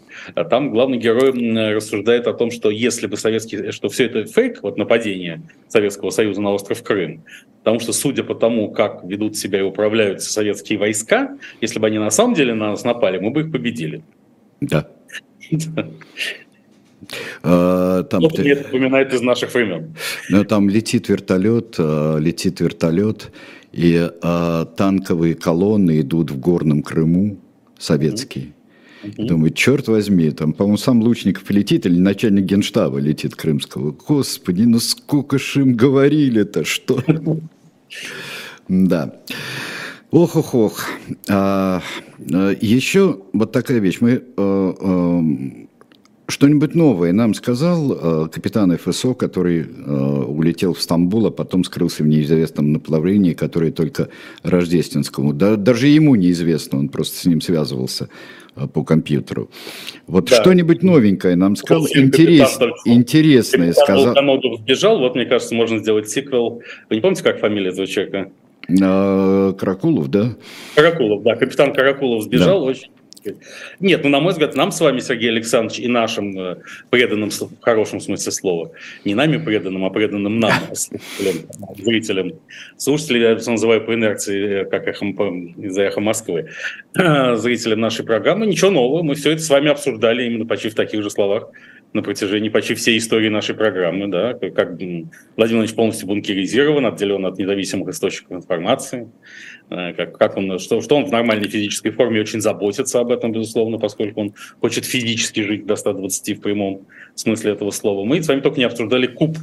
там главный герой рассуждает о том, что если бы советский, что все это фейк, вот нападение Советского Союза на остров Крым, потому что, судя по тому, как ведут себя и управляются советские войска, если бы они на самом деле на нас напали, мы бы их победили. Да. <laughs> А, там, вот мне напоминает из наших времен. Ну, там летит вертолет, а, летит вертолет, и а, танковые колонны идут в горном Крыму, советские. Mm-hmm. Думаю, черт возьми, там, по-моему, сам Лучников летит или начальник генштаба летит крымского. Господи, ну сколько ж им говорили-то, что... <laughs> Да. Ох-ох-ох. А, а, еще вот такая вещь. Мы а, а, что-нибудь новое нам сказал а, капитан ФСО, который улетел в Стамбул, а потом скрылся в неизвестном направлении, которое только Рождественскому. Да, даже ему неизвестно, он просто с ним связывался по компьютеру. Вот да. что-нибудь новенькое нам сказал, интерес, интересное сказал. Капитан сбежал, вот мне кажется, можно сделать сиквел. Вы не помните, как фамилия этого человека? Каракулов, да? Каракулов, да. Капитан Каракулов сбежал, да. очень нет, ну, на мой взгляд, нам с вами, Сергей Александрович, и нашим э, преданным, в хорошем смысле слова, не нами преданным, а преданным нам, <laughs> слушателям, зрителям, слушателям, я называю по инерции, э, как эхо, из-за эхо Москвы, <clears throat> зрителям нашей программы, ничего нового, мы все это с вами обсуждали именно почти в таких же словах, на протяжении почти всей истории нашей программы, да, как Владимир Владимирович полностью бункеризирован, отделен от независимых источников информации, э, как, как он, что, что он в нормальной физической форме очень заботится об этом, безусловно, поскольку он хочет физически жить до 120 в прямом смысле этого слова. Мы с вами только не обсуждали куб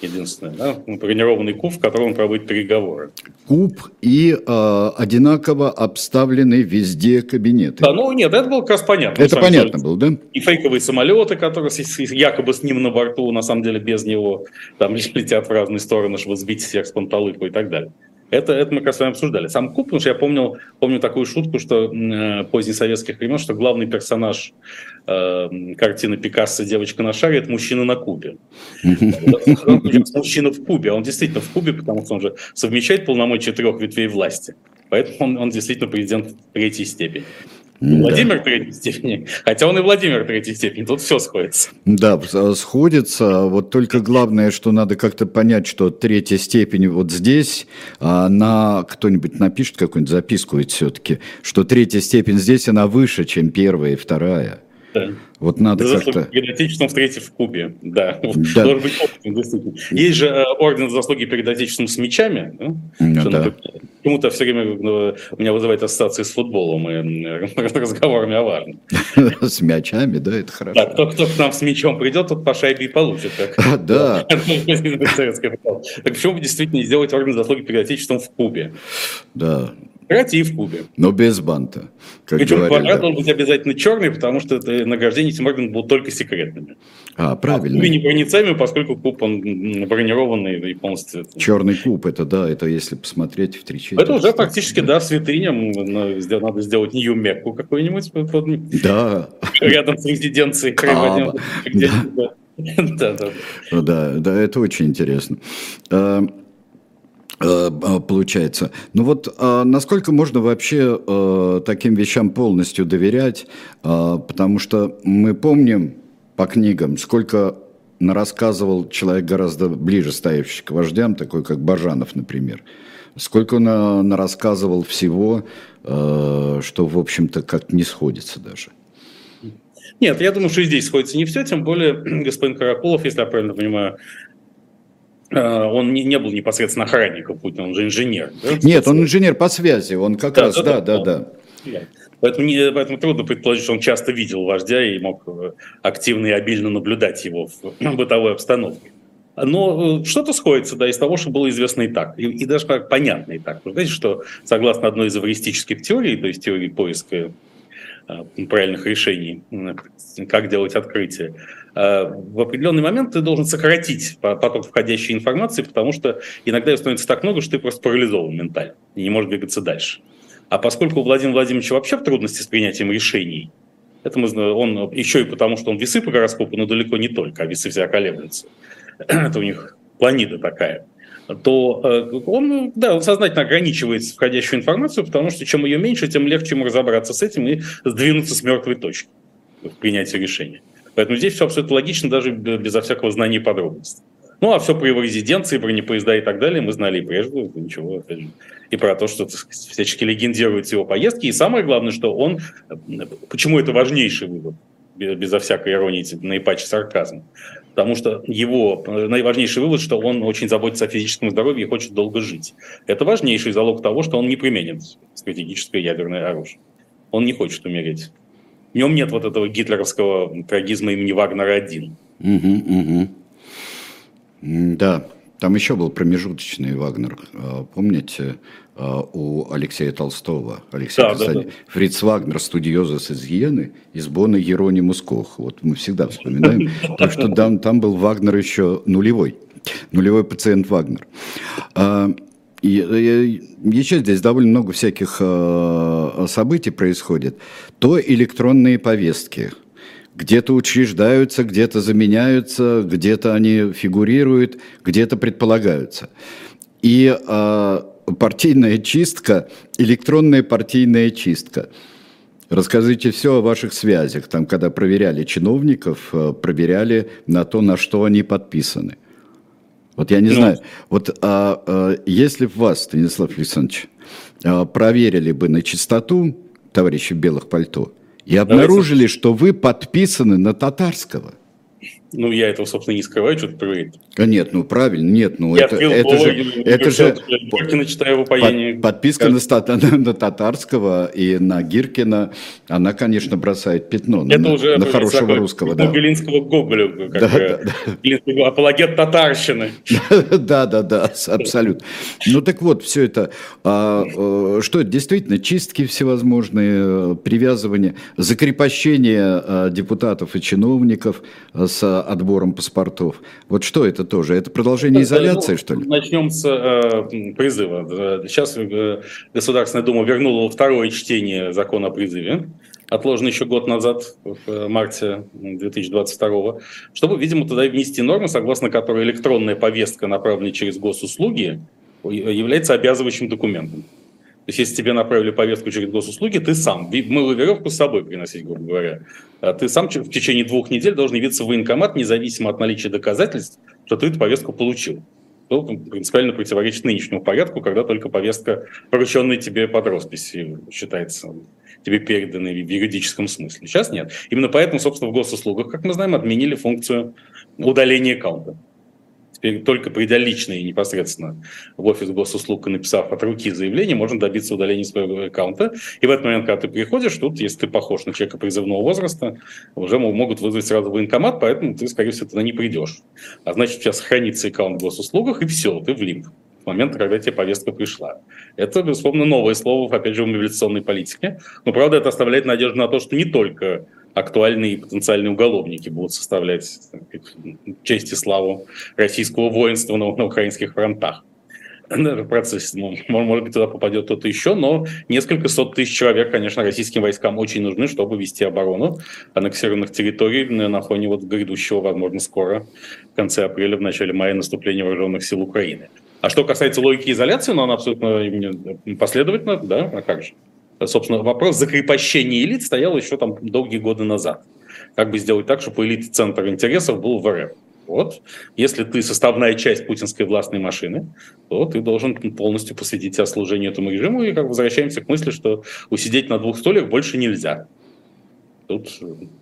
единственное, да? бронированный куб, в котором он проводит переговоры. Куб и э, одинаково обставленный везде кабинеты. Да, ну нет, это было как раз понятно. Это понятно было, да? И фейковые самолеты, которые якобы с ним на борту, на самом деле без него, там <laughs> летят в разные стороны, чтобы сбить всех с панталыку и так далее. Это, это мы как раз с вами обсуждали. Сам Куб, потому что я помнил, помню такую шутку, что э, позднесоветских времен, что главный персонаж э, картины Пикассо «Девочка на шаре» – это мужчина на Кубе. <laughs> Мужчина в Кубе. Он действительно в Кубе, потому что он же совмещает полномочия трех ветвей власти. Поэтому он, он действительно президент третьей степени. Владимир да. третьей степени, хотя он и Владимир третьей степени, тут все сходится. Да, сходится, вот только главное, что надо как-то понять, что третья степень вот здесь, а на кто-нибудь напишет какую-нибудь записку ведь все-таки, что третья степень здесь, она выше, чем первая и вторая. Да. Вот надо за как-то... перед Отечеством встретив в Кубе, да. <laughs> да. Должен быть опытным, действительно. Есть же э, орден за заслуги перед Отечеством с мечами, да? Ну, да. Почему-то все время ну, меня вызывает ассоциации с футболом и <laughs> разговорами о важном. <laughs> С мячами, да, это хорошо. Да, кто, кто к нам с мячом придет, тот по шайбе и получит. Как, да. Так почему бы действительно не сделать орден за заслуги перед Отечеством в Кубе? Да, Кстати, и в Кубе. Но без банта. Как Причем говорили, квадрат да. должен быть обязательно черный, потому что это награждение этим орденом будут только секретными. А, правильно. А не непроницаемый, поскольку куб он бронированный и полностью... Черный куб, это да, это если посмотреть в три Это уже практически, да, святыня. Надо сделать Нью-Мекку какой-нибудь. Да. Рядом с резиденцией. А, да. <laughs> Да, да, это очень интересно. А, Э, э, получается. Ну вот а насколько можно вообще э, таким вещам полностью доверять, потому что мы помним по книгам, сколько рассказывал человек гораздо ближе стоящий к вождям, такой как Бажанов, например. Сколько он рассказывал всего, что, в общем-то, как не сходится даже. Нет, я думаю, что здесь сходится не все, тем более <clears throat> господин Каракулов, если я правильно понимаю, Э, он не, не был непосредственно охранником Путина, он же инженер. Да? Нет, он инженер по связи, он как да, раз, да, да, да. да. Поэтому, не, поэтому трудно предположить, что он часто видел вождя и мог э, активно и обильно наблюдать его в <clears throat> бытовой обстановке. Но э, что-то сходится да, из того, что было известно и так, и, и даже как понятно и так. Вы знаете, что согласно одной из эвристических теорий, то есть теории поиска правильных решений, как делать открытие, Э, в определенный момент ты должен сократить поток входящей информации, потому что иногда ее становится так много, что ты просто парализован ментально и не можешь двигаться дальше. А поскольку у Владимира Владимировича вообще трудности с принятием решений, это мы, он еще и потому, что он весы по гороскопу, но далеко не только, а весы всегда колеблются. <clears throat> это у них планида такая то э, он, да, он сознательно ограничивает входящую информацию, потому что чем ее меньше, тем легче ему разобраться с этим и сдвинуться с мертвой точки в принятии решения. Поэтому здесь все абсолютно логично, даже безо всякого знания подробностей. Ну, а все про его резиденции, бронепоезда и так далее мы знали и прежде, ничего, опять же. И про то, что всячески легендируют его поездки. И самое главное, что он... Почему это важнейший вывод, безо всякой иронии, наипаче сарказма? Потому что его наиважнейший вывод, что он очень заботится о физическом здоровье и хочет долго жить. Это важнейший залог того, что он не применит стратегическое ядерное оружие. Он не хочет умереть. В нем нет вот этого гитлеровского трагизма имени Вагнера-1. Угу, угу. Да, там еще был промежуточный Вагнер, а, помните, а, у Алексея Толстого. Алексей да, да, да. Фриц Вагнер, студиозус из Йены, из Бона Еронимус Кох. Вот мы всегда вспоминаем. <laughs> Так что там, там был Вагнер еще нулевой. Нулевой пациент Вагнер. И еще здесь довольно много всяких э, событий происходит. То электронные повестки. Где-то учреждаются, где-то заменяются, где-то они фигурируют, где-то предполагаются. И э, партийная чистка, электронная партийная чистка. Расскажите все о ваших связях. Там, когда проверяли чиновников, э, проверяли на то, на что они подписаны. Вот я не ну, знаю, вот а, а, если в вас, Станислав Александрович, а, проверили бы на чистоту товарищи в белых пальто и обнаружили, Давайте. что вы подписаны на татарского. Ну, я этого, собственно, не скрываю, что ты говорит. А нет, ну правильно, нет, ну я это, это же, это же Гиркина читаю под, подписка на, <laughs> на, на Татарского и на Гиркина, она, конечно, бросает пятно это на, уже на хорошего русского. Да. Белинского Гоголя, как да, да, апологет татарщины. <laughs> Да, да, да, абсолютно. Ну так вот, все это, а, а, что это действительно, чистки всевозможные, привязывания, закрепощение а, депутатов и чиновников с отбором паспортов. Вот что это тоже? Это продолжение изоляции, ну, что ли? Начнем с э, призыва. Сейчас э, Государственная Дума вернула второе чтение закона о призыве отложен еще год назад, в э, марте 2022, чтобы, видимо, туда внести нормы, согласно которой электронная повестка, направленная через госуслуги, является обязывающим документом. То есть, если тебе направили повестку через госуслуги, ты сам, мыло веревку с собой приносить, грубо говоря, а ты сам в течение двух недель должен явиться в военкомат, независимо от наличия доказательств, что ты эту повестку получил. Что принципиально противоречит нынешнему порядку, когда только повестка, порученная тебе под роспись, считается тебе переданной в юридическом смысле. Сейчас нет. Именно поэтому, собственно, в госуслугах, как мы знаем, отменили функцию удаления аккаунта. Теперь только придя лично и непосредственно в офис госуслуг и написав от руки заявление, можно добиться удаления своего аккаунта. И в этот момент, когда ты приходишь, тут, если ты похож на человека призывного возраста, уже могут вызвать сразу военкомат, поэтому ты, скорее всего, туда не придешь. А значит, сейчас хранится аккаунт в госуслугах, и все, ты в лимб в момент, когда тебе повестка пришла. Это, безусловно, новое слово, опять же, в мобилизационной политике. Но, правда, это оставляет надежду на то, что не только актуальные и потенциальные уголовники будут составлять честь и славу российского воинства на, на украинских фронтах. В процессе, ну, может быть, туда попадет кто-то еще, но несколько сот тысяч человек, конечно, российским войскам очень нужны, чтобы вести оборону аннексированных территорий на фоне вот грядущего, возможно, скоро, в конце апреля, в начале мая наступления вооруженных сил Украины. А что касается логики изоляции, ну, она абсолютно последовательна, да, а как же? собственно, вопрос закрепощения элит стоял еще там долгие годы назад. Как бы сделать так, чтобы элит центр интересов был в РФ. Вот. Если ты составная часть путинской властной машины, то ты должен полностью посвятить себя служению этому режиму. И как возвращаемся к мысли, что усидеть на двух стульях больше нельзя. Тут,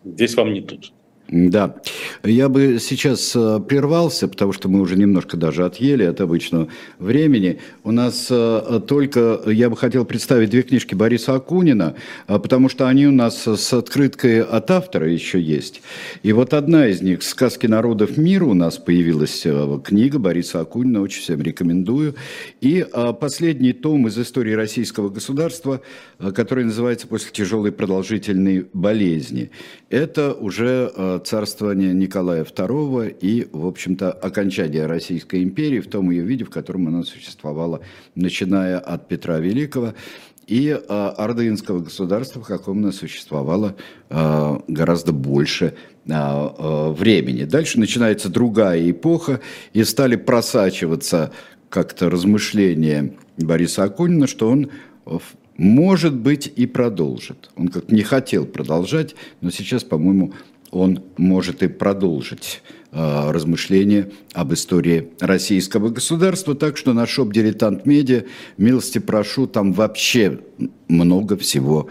здесь вам не тут. Да, я бы сейчас э, прервался, потому что мы уже немножко даже отъели от обычного времени. У нас э, только, я бы хотел представить две книжки Бориса Акунина, э, потому что они у нас с открыткой от автора еще есть. И вот одна из них, «Сказки народов мира», у нас появилась книга Бориса Акунина, очень всем рекомендую. И последний том из истории российского государства, который называется «После тяжелой продолжительной болезни». Это уже царствования Николая II и, в общем-то, окончание Российской империи в том ее виде, в котором она существовала, начиная от Петра Великого, и э, ордынского государства, в каком оно существовало э, гораздо больше э, э, времени. Дальше начинается другая эпоха, и стали просачиваться как-то размышления Бориса Акунина, что он может быть и продолжит. Он как не хотел продолжать, но сейчас, по-моему, он может и продолжить э, размышления об истории российского государства. Так что на шоп «Дилетант Медиа» милости прошу, там вообще много всего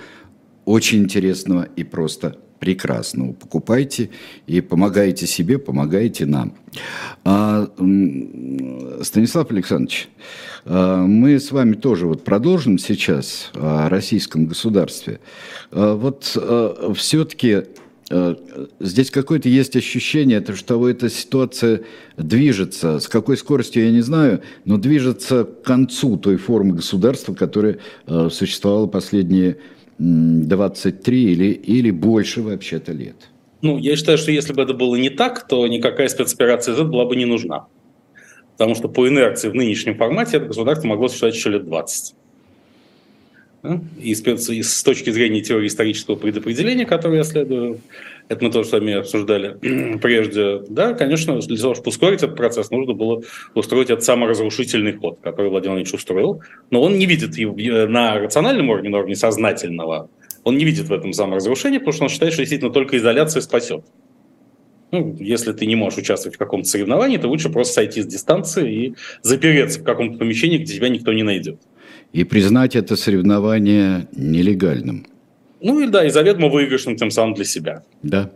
очень интересного и просто прекрасного. Покупайте и помогайте себе, помогайте нам. А, Станислав Александрович, а, мы с вами тоже вот продолжим сейчас о российском государстве. А, вот все-таки здесь какое-то есть ощущение, что эта ситуация движется, с какой скоростью я не знаю, но движется к концу той формы государства, которая существовала последние 23 или, или больше вообще-то лет. Ну, я считаю, что если бы это было не так, то никакая спецоперация Z была бы не нужна. Потому что по инерции в нынешнем формате это государство могло существовать еще лет 20. И с, точки зрения теории исторического предопределения, которую я следую, это мы тоже с вами обсуждали <clears throat> прежде, да, конечно, для того, чтобы ускорить этот процесс, нужно было устроить этот саморазрушительный ход, который Владимир Владимирович устроил, но он не видит его на рациональном уровне, на уровне сознательного, он не видит в этом саморазрушении, потому что он считает, что действительно только изоляция спасет. Ну, если ты не можешь участвовать в каком-то соревновании, то лучше просто сойти с дистанции и запереться в каком-то помещении, где тебя никто не найдет и признать это соревнование нелегальным. Ну и да, и заведомо выигрышным тем самым для себя. Да.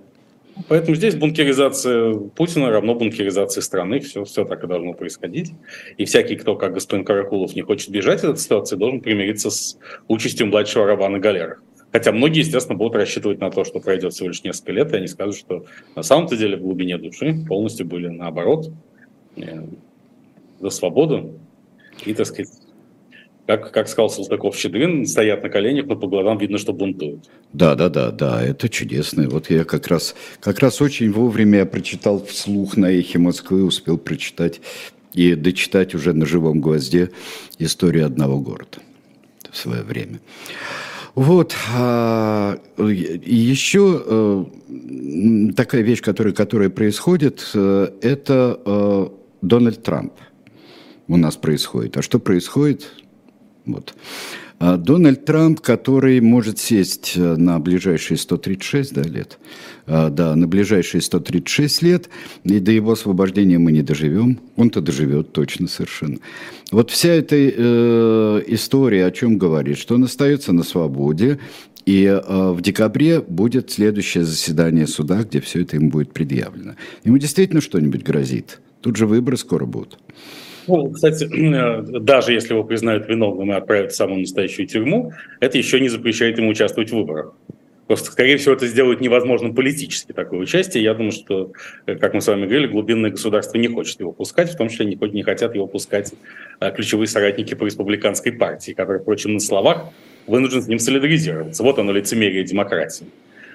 Поэтому здесь бункеризация Путина равно бункеризации страны. Все, все так и должно происходить. И всякий, кто, как господин Каракулов, не хочет бежать от этой ситуации, должен примириться с участью младшего раба на галерах. Хотя многие, естественно, будут рассчитывать на то, что пройдет всего лишь несколько лет, и они скажут, что на самом-то деле в глубине души полностью были наоборот э, за свободу и, так сказать, как, как сказал Салтыков-Щедрин, стоят на коленях, но по глазам видно, что бунтуют. Да, да, да, да, это чудесно. Вот я как раз, как раз очень вовремя прочитал вслух на «Эхе Москвы», успел прочитать и дочитать уже на живом гвозде историю одного города в свое время. Вот. А, еще э, такая вещь, которая, которая происходит, э, это э, Дональд Трамп у нас происходит. А что происходит? Вот. А Дональд Трамп, который может сесть э, на ближайшие 136 да, лет, а, да, на ближайшие 136 лет, и до его освобождения мы не доживем, он-то доживет точно совершенно. Вот вся эта э, история о чем говорит, что он остается на свободе, и э, в декабре будет следующее заседание суда, где все это ему будет предъявлено. Ему действительно что-нибудь грозит. Тут же выборы скоро будут. Ну, кстати, <clears throat> даже если его признают виновным и отправят в самую настоящую тюрьму, это еще не запрещает ему участвовать в выборах. Просто, скорее всего, это сделают невозможным политически такое участие. Я думаю, что, как мы с вами говорили, глубинное государство не хочет его пускать, в том числе не, не хотят его пускать а, ключевые соратники по республиканской партии, которые, впрочем, на словах вынуждены с ним солидаризироваться. Вот оно лицемерие демократии.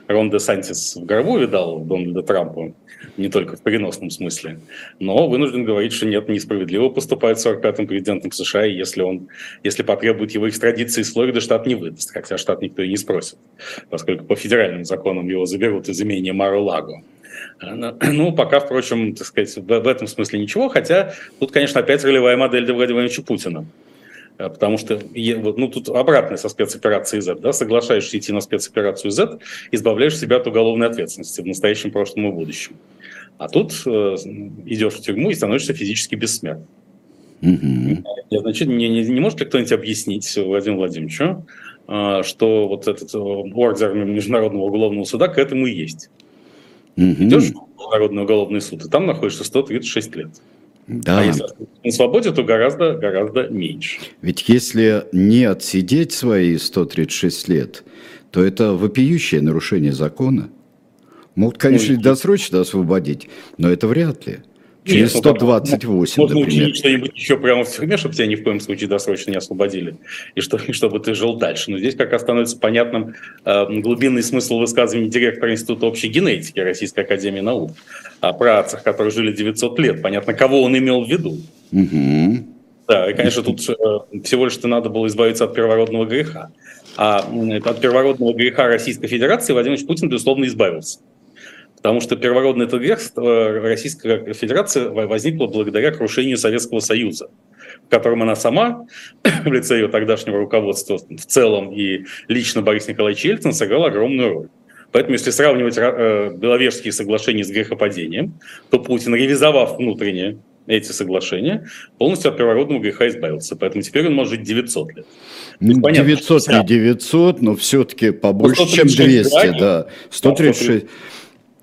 Рон де Сантис в гробу видал Дональда Трампа, не только в переносном смысле, но вынужден говорить, что нет, несправедливо поступает с 45-м президентом США, если он, если потребует его экстрадиции из Флориды, штат не выдаст, хотя штат никто и не спросит, поскольку по федеральным законам его заберут из имения Маро-Лаго. <clears throat> Ну, пока, впрочем, так сказать, в этом смысле ничего, хотя тут, конечно, опять ролевая модель для Владимира Владимировича Путина. Э, потому что ну, тут обратное со спецоперацией Z. Да? Соглашаешься идти на спецоперацию Z, избавляешь себя от уголовной ответственности в настоящем, прошлом и будущем. А тут э, идешь в тюрьму и становишься физически бессмертным. Mm-hmm. Значит, не, не, не может ли кто-нибудь объяснить Владимиру Владимировичу, э, что вот этот э, ордер Международного уголовного суда к этому и есть? Mm-hmm. Идешь в Международный уголовный суд, и там находишься 136 лет. Да. А если на свободе, то гораздо, гораздо меньше. Ведь если не отсидеть свои 136 лет, то это вопиющее нарушение закона. Могут, конечно, ну, досрочно освободить, но это вряд ли. Через 128, ну, Можно например. учинить что-нибудь еще прямо в тюрьме, чтобы тебя ни в коем случае досрочно не освободили, и, что, и чтобы ты жил дальше. Но здесь как раз становится понятным э, глубинный смысл высказывания директора Института общей генетики Российской Академии Наук о працах, которые жили 900 лет. Понятно, кого он имел в виду. Угу. Да, и, конечно, тут э, всего лишь-то надо было избавиться от первородного греха. А от первородного греха Российской Федерации Владимир Путин, безусловно, избавился. Потому что первородный этот грех Российская Федерация возникла благодаря крушению Советского Союза, в котором она сама, <coughs> в лице ее тогдашнего руководства в целом и лично Борис Николаевич Ельцин сыграл огромную роль. Поэтому, если сравнивать э, Беловежские соглашения с грехопадением, то Путин, ревизовав внутренне эти соглашения, полностью от первородного греха избавился. Поэтому теперь он может жить 900 лет. Ну, понятно, 900 не 900, но все-таки побольше, ну, чем 200, да. 136. 136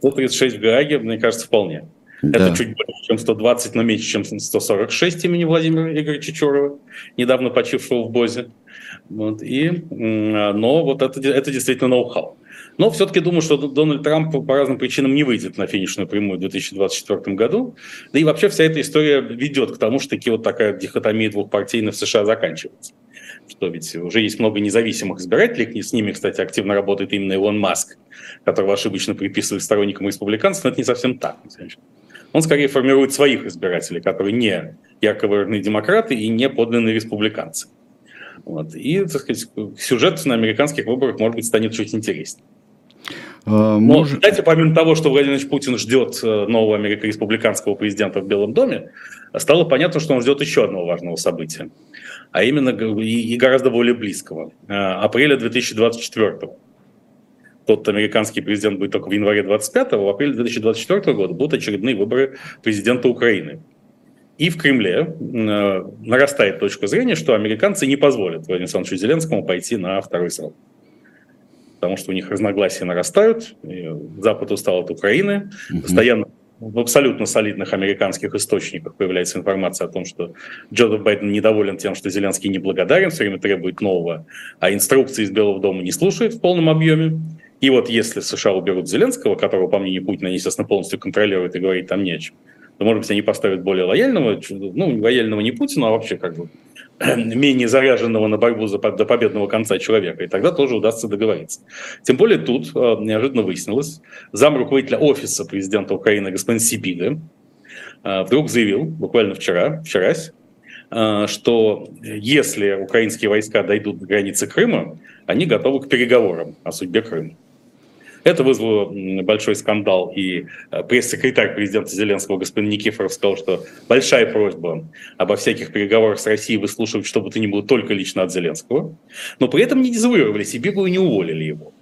в Гааге, мне кажется, вполне. Да. Это чуть больше, чем 120, но меньше, чем 146 имени Владимира Игоревича Чурова, недавно почившего в Бозе. Вот, и, но вот это, это действительно ноу-хау. Но все-таки думаю, что Дональд Трамп по разным причинам не выйдет на финишную прямую в 2024 году. Да и вообще вся эта история ведет к тому, что таки вот такая дихотомия двухпартийных в США заканчивается что ведь уже есть много независимых избирателей, с ними, кстати, активно работает именно Илон Маск, которого ошибочно приписывают сторонникам республиканцев, но это не совсем так. Он скорее формирует своих избирателей, которые не ярко выраженные демократы и не подлинные республиканцы. Вот. И, так сказать, сюжет на американских выборах, может быть, станет чуть интереснее. А, Но, может... кстати, помимо того, что Владимир Путин ждет э, нового американо-республиканского президента в Белом доме, стало понятно, что он ждет еще одного важного события а именно и, гораздо более близкого. Э, апреля 2024 тот американский президент будет только в январе 25 в апреле 2024 года будут очередные выборы президента Украины. И в Кремле э, нарастает точка зрения, что американцы не позволят Владимиру Александровичу Зеленскому пойти на второй срок. потому что у них разногласия нарастают, Запад устал от Украины, угу. постоянно в абсолютно солидных американских источниках появляется информация о том, что Джозеф Байден недоволен тем, что Зеленский неблагодарен, все время требует нового, а инструкции из Белого дома не слушает в полном объеме. И вот если США уберут Зеленского, которого, по мнению Путина, естественно, полностью контролируют и говорить там не о чем, то, может быть, они поставят более лояльного, ну, лояльного не Путина, а вообще как бы <clears throat> менее заряженного на борьбу за, до победного конца человека, и тогда тоже удастся договориться. Тем более тут э, неожиданно выяснилось, зам руководителя офиса президента Украины господин Сибига э, вдруг заявил, буквально вчера, вчерась, э, что если украинские войска дойдут до границы Крыма, они готовы к переговорам о судьбе Крыма. Это вызвало большой скандал, и э, пресс-секретарь президента Зеленского господин Никифоров сказал, что большая просьба обо всяких переговорах с Россией выслушивать, что бы то ни было, только лично от Зеленского. Но при этом не дезавуировали Сибигу и не уволили его.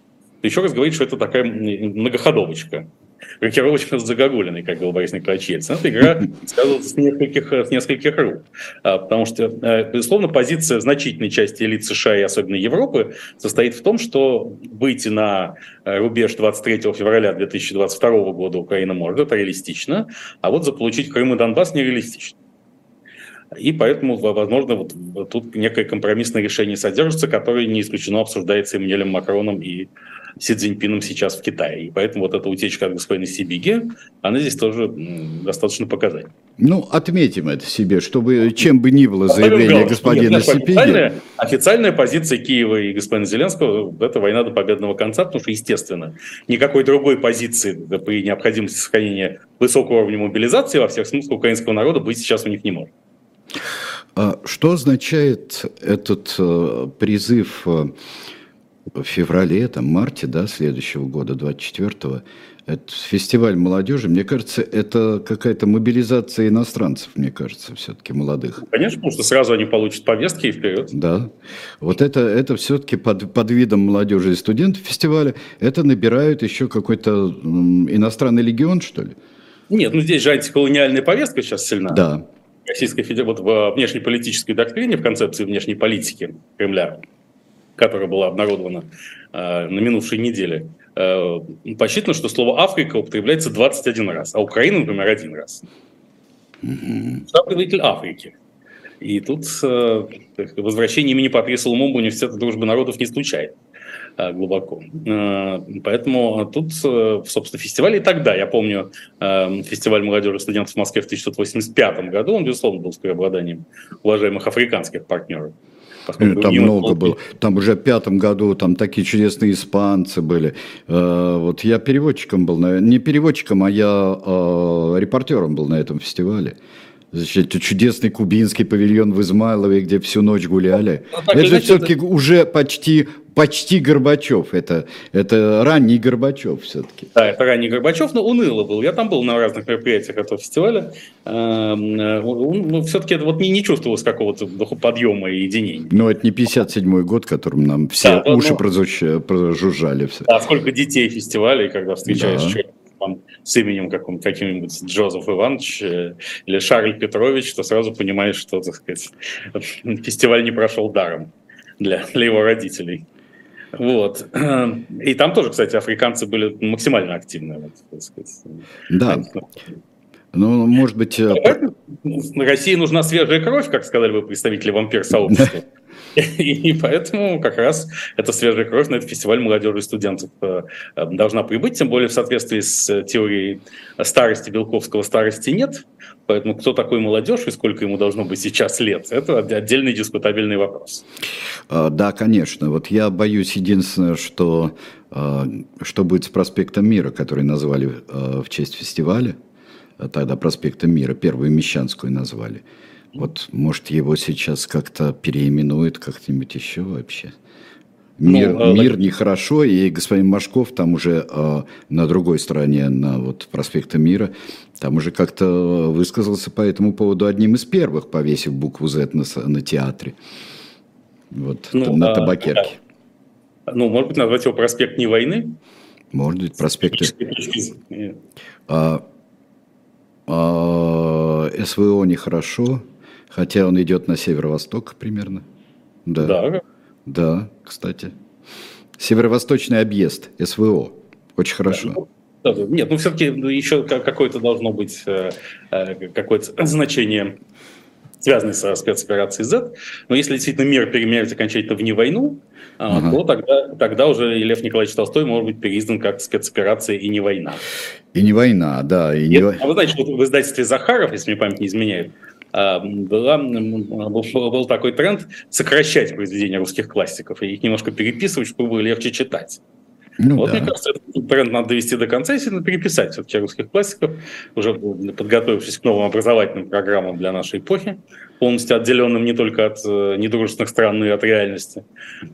Еще раз говорит, что это такая многоходовочка <laughs> рокировочно загогулиной, как говорил Борис Николаевич Ельцин. Эта игра сказывается с нескольких, с нескольких рук. А, потому что, э, безусловно, позиция значительной части элит США и особенно Европы состоит в том, что выйти на э, рубеж 23 февраля 2022 года Украина может, это реалистично, а вот заполучить Крым и Донбасс нереалистично. И поэтому, возможно, вот тут некое компромиссное решение содержится, которое не исключено обсуждается Эммануэлем Макроном и Си Цзиньпином сейчас в Китае. И поэтому вот эта утечка от господина Сибиги, она здесь тоже достаточно показательна. Ну, отметим это себе, чтобы чем бы ни было заявление господина нет. Официальная, официальная позиция Киева и господина Зеленского – это война до победного конца, потому что, естественно, никакой другой позиции при необходимости сохранения высокого уровня мобилизации во всех смыслах украинского народа быть сейчас у них не может. А что означает этот э, призыв э, в феврале, там, марте, да, следующего года, 24-го, это фестиваль молодежи, мне кажется, это какая-то мобилизация иностранцев, мне кажется, все-таки молодых. Конечно, потому что сразу они получат повестки и вперед. Да. Вот это, это все-таки под, под видом молодежи и студентов фестиваля, это набирают еще какой-то иностранный легион, что ли? Нет, ну здесь же антиколониальная повестка сейчас сильна. Да. Российской Федерации, вот в внешнеполитической доктрине, в концепции внешней политики Кремля, которая была обнародована э, на минувшей неделе, э, посчитано, что слово «Африка» употребляется 21 раз, а Украина, например, один раз. Mm-hmm. представитель Африки. И тут э, возвращение имени Патриса Лумумба университета дружбы народов не случайно э, глубоко. Э, поэтому тут, э, собственно, фестиваль и тогда, я помню, фестиваль молодежи и студентов в Москве в 1985 году, он, безусловно, был с преобладанием уважаемых африканских партнеров. Поскольку там много было. Там уже в пятом году там такие чудесные испанцы были. Э, вот я переводчиком был, не переводчиком, а я э, репортером был на этом фестивале. Значит, чудесный кубинский павильон в Измайлове, где всю ночь гуляли. Ну, так, это же все-таки это... уже почти, почти Горбачев. Это, это ранний Горбачев все-таки. Да, это ранний Горбачев, но уныло был. Я там был на разных мероприятиях этого фестиваля. Эм, э, ну, все-таки это вот не, не чувствовалось какого-то подъема и единения. Но это не 57-й год, которым нам все да, уши но... прожужжали. Все. Да, сколько детей фестивалей, когда встречаешь да. человека там, с именем каким, каким-нибудь Джозеф Иванович э, или Шарль Петрович, то сразу понимаешь, что, так сказать, <laughs> фестиваль не прошел даром для, для его родителей. Вот. И там тоже, кстати, африканцы были максимально активны. Вот, так сказать. Да. Ну, может быть... Э, России нужна свежая кровь, как сказали бы представители вампир-сообщества. И поэтому как раз эта свежая кровь на этот фестиваль молодежи и студентов э, должна прибыть, тем более в соответствии с теорией старости Белковского старости нет. Поэтому кто такой молодежь и сколько ему должно быть сейчас лет, это отдельный дискутабельный вопрос. А, да, конечно. Вот я боюсь единственное, что а, что будет с проспектом Мира, который назвали а, в честь фестиваля, тогда проспектом Мира, первую Мещанскую назвали. Вот, может, его сейчас как-то переименуют как-нибудь еще вообще. Мир, ну, мир так... нехорошо, и господин Машков там уже э, на другой стороне, на вот проспекта Мира, там уже как-то высказался по этому поводу одним из первых, повесив букву Z на, на театре. Вот, ну, на а, табакерке. А, ну, может быть, назвать его проспект не войны? Может быть, проспект... А, а, СВО нехорошо, Хотя он идет на северо-восток примерно. Да. Да. Да, кстати. Северо-восточный объезд, СВО. Очень хорошо. Нет, ну все-таки еще какое-то должно быть э, э, какое-то значение связанный со спецоперацией Z. Но если действительно мир переменяется окончательно в не войну, uh то тогда, тогда уже Лев Николаевич Толстой может быть переиздан как спецоперация и не война. И не война, да. И не... А вы знаете, что в издательстве Захаров, если мне память не изменяет, а, была, был, был такой тренд сокращать произведения русских классиков и их немножко переписывать, чтобы было легче читать. Ну, вот, да. мне кажется, этот тренд надо довести до конца, если надо переписать все-таки русских классиков, уже подготовившись к новым образовательным программам для нашей эпохи, полностью отделенным не только от э, недружественных стран, но и от реальности,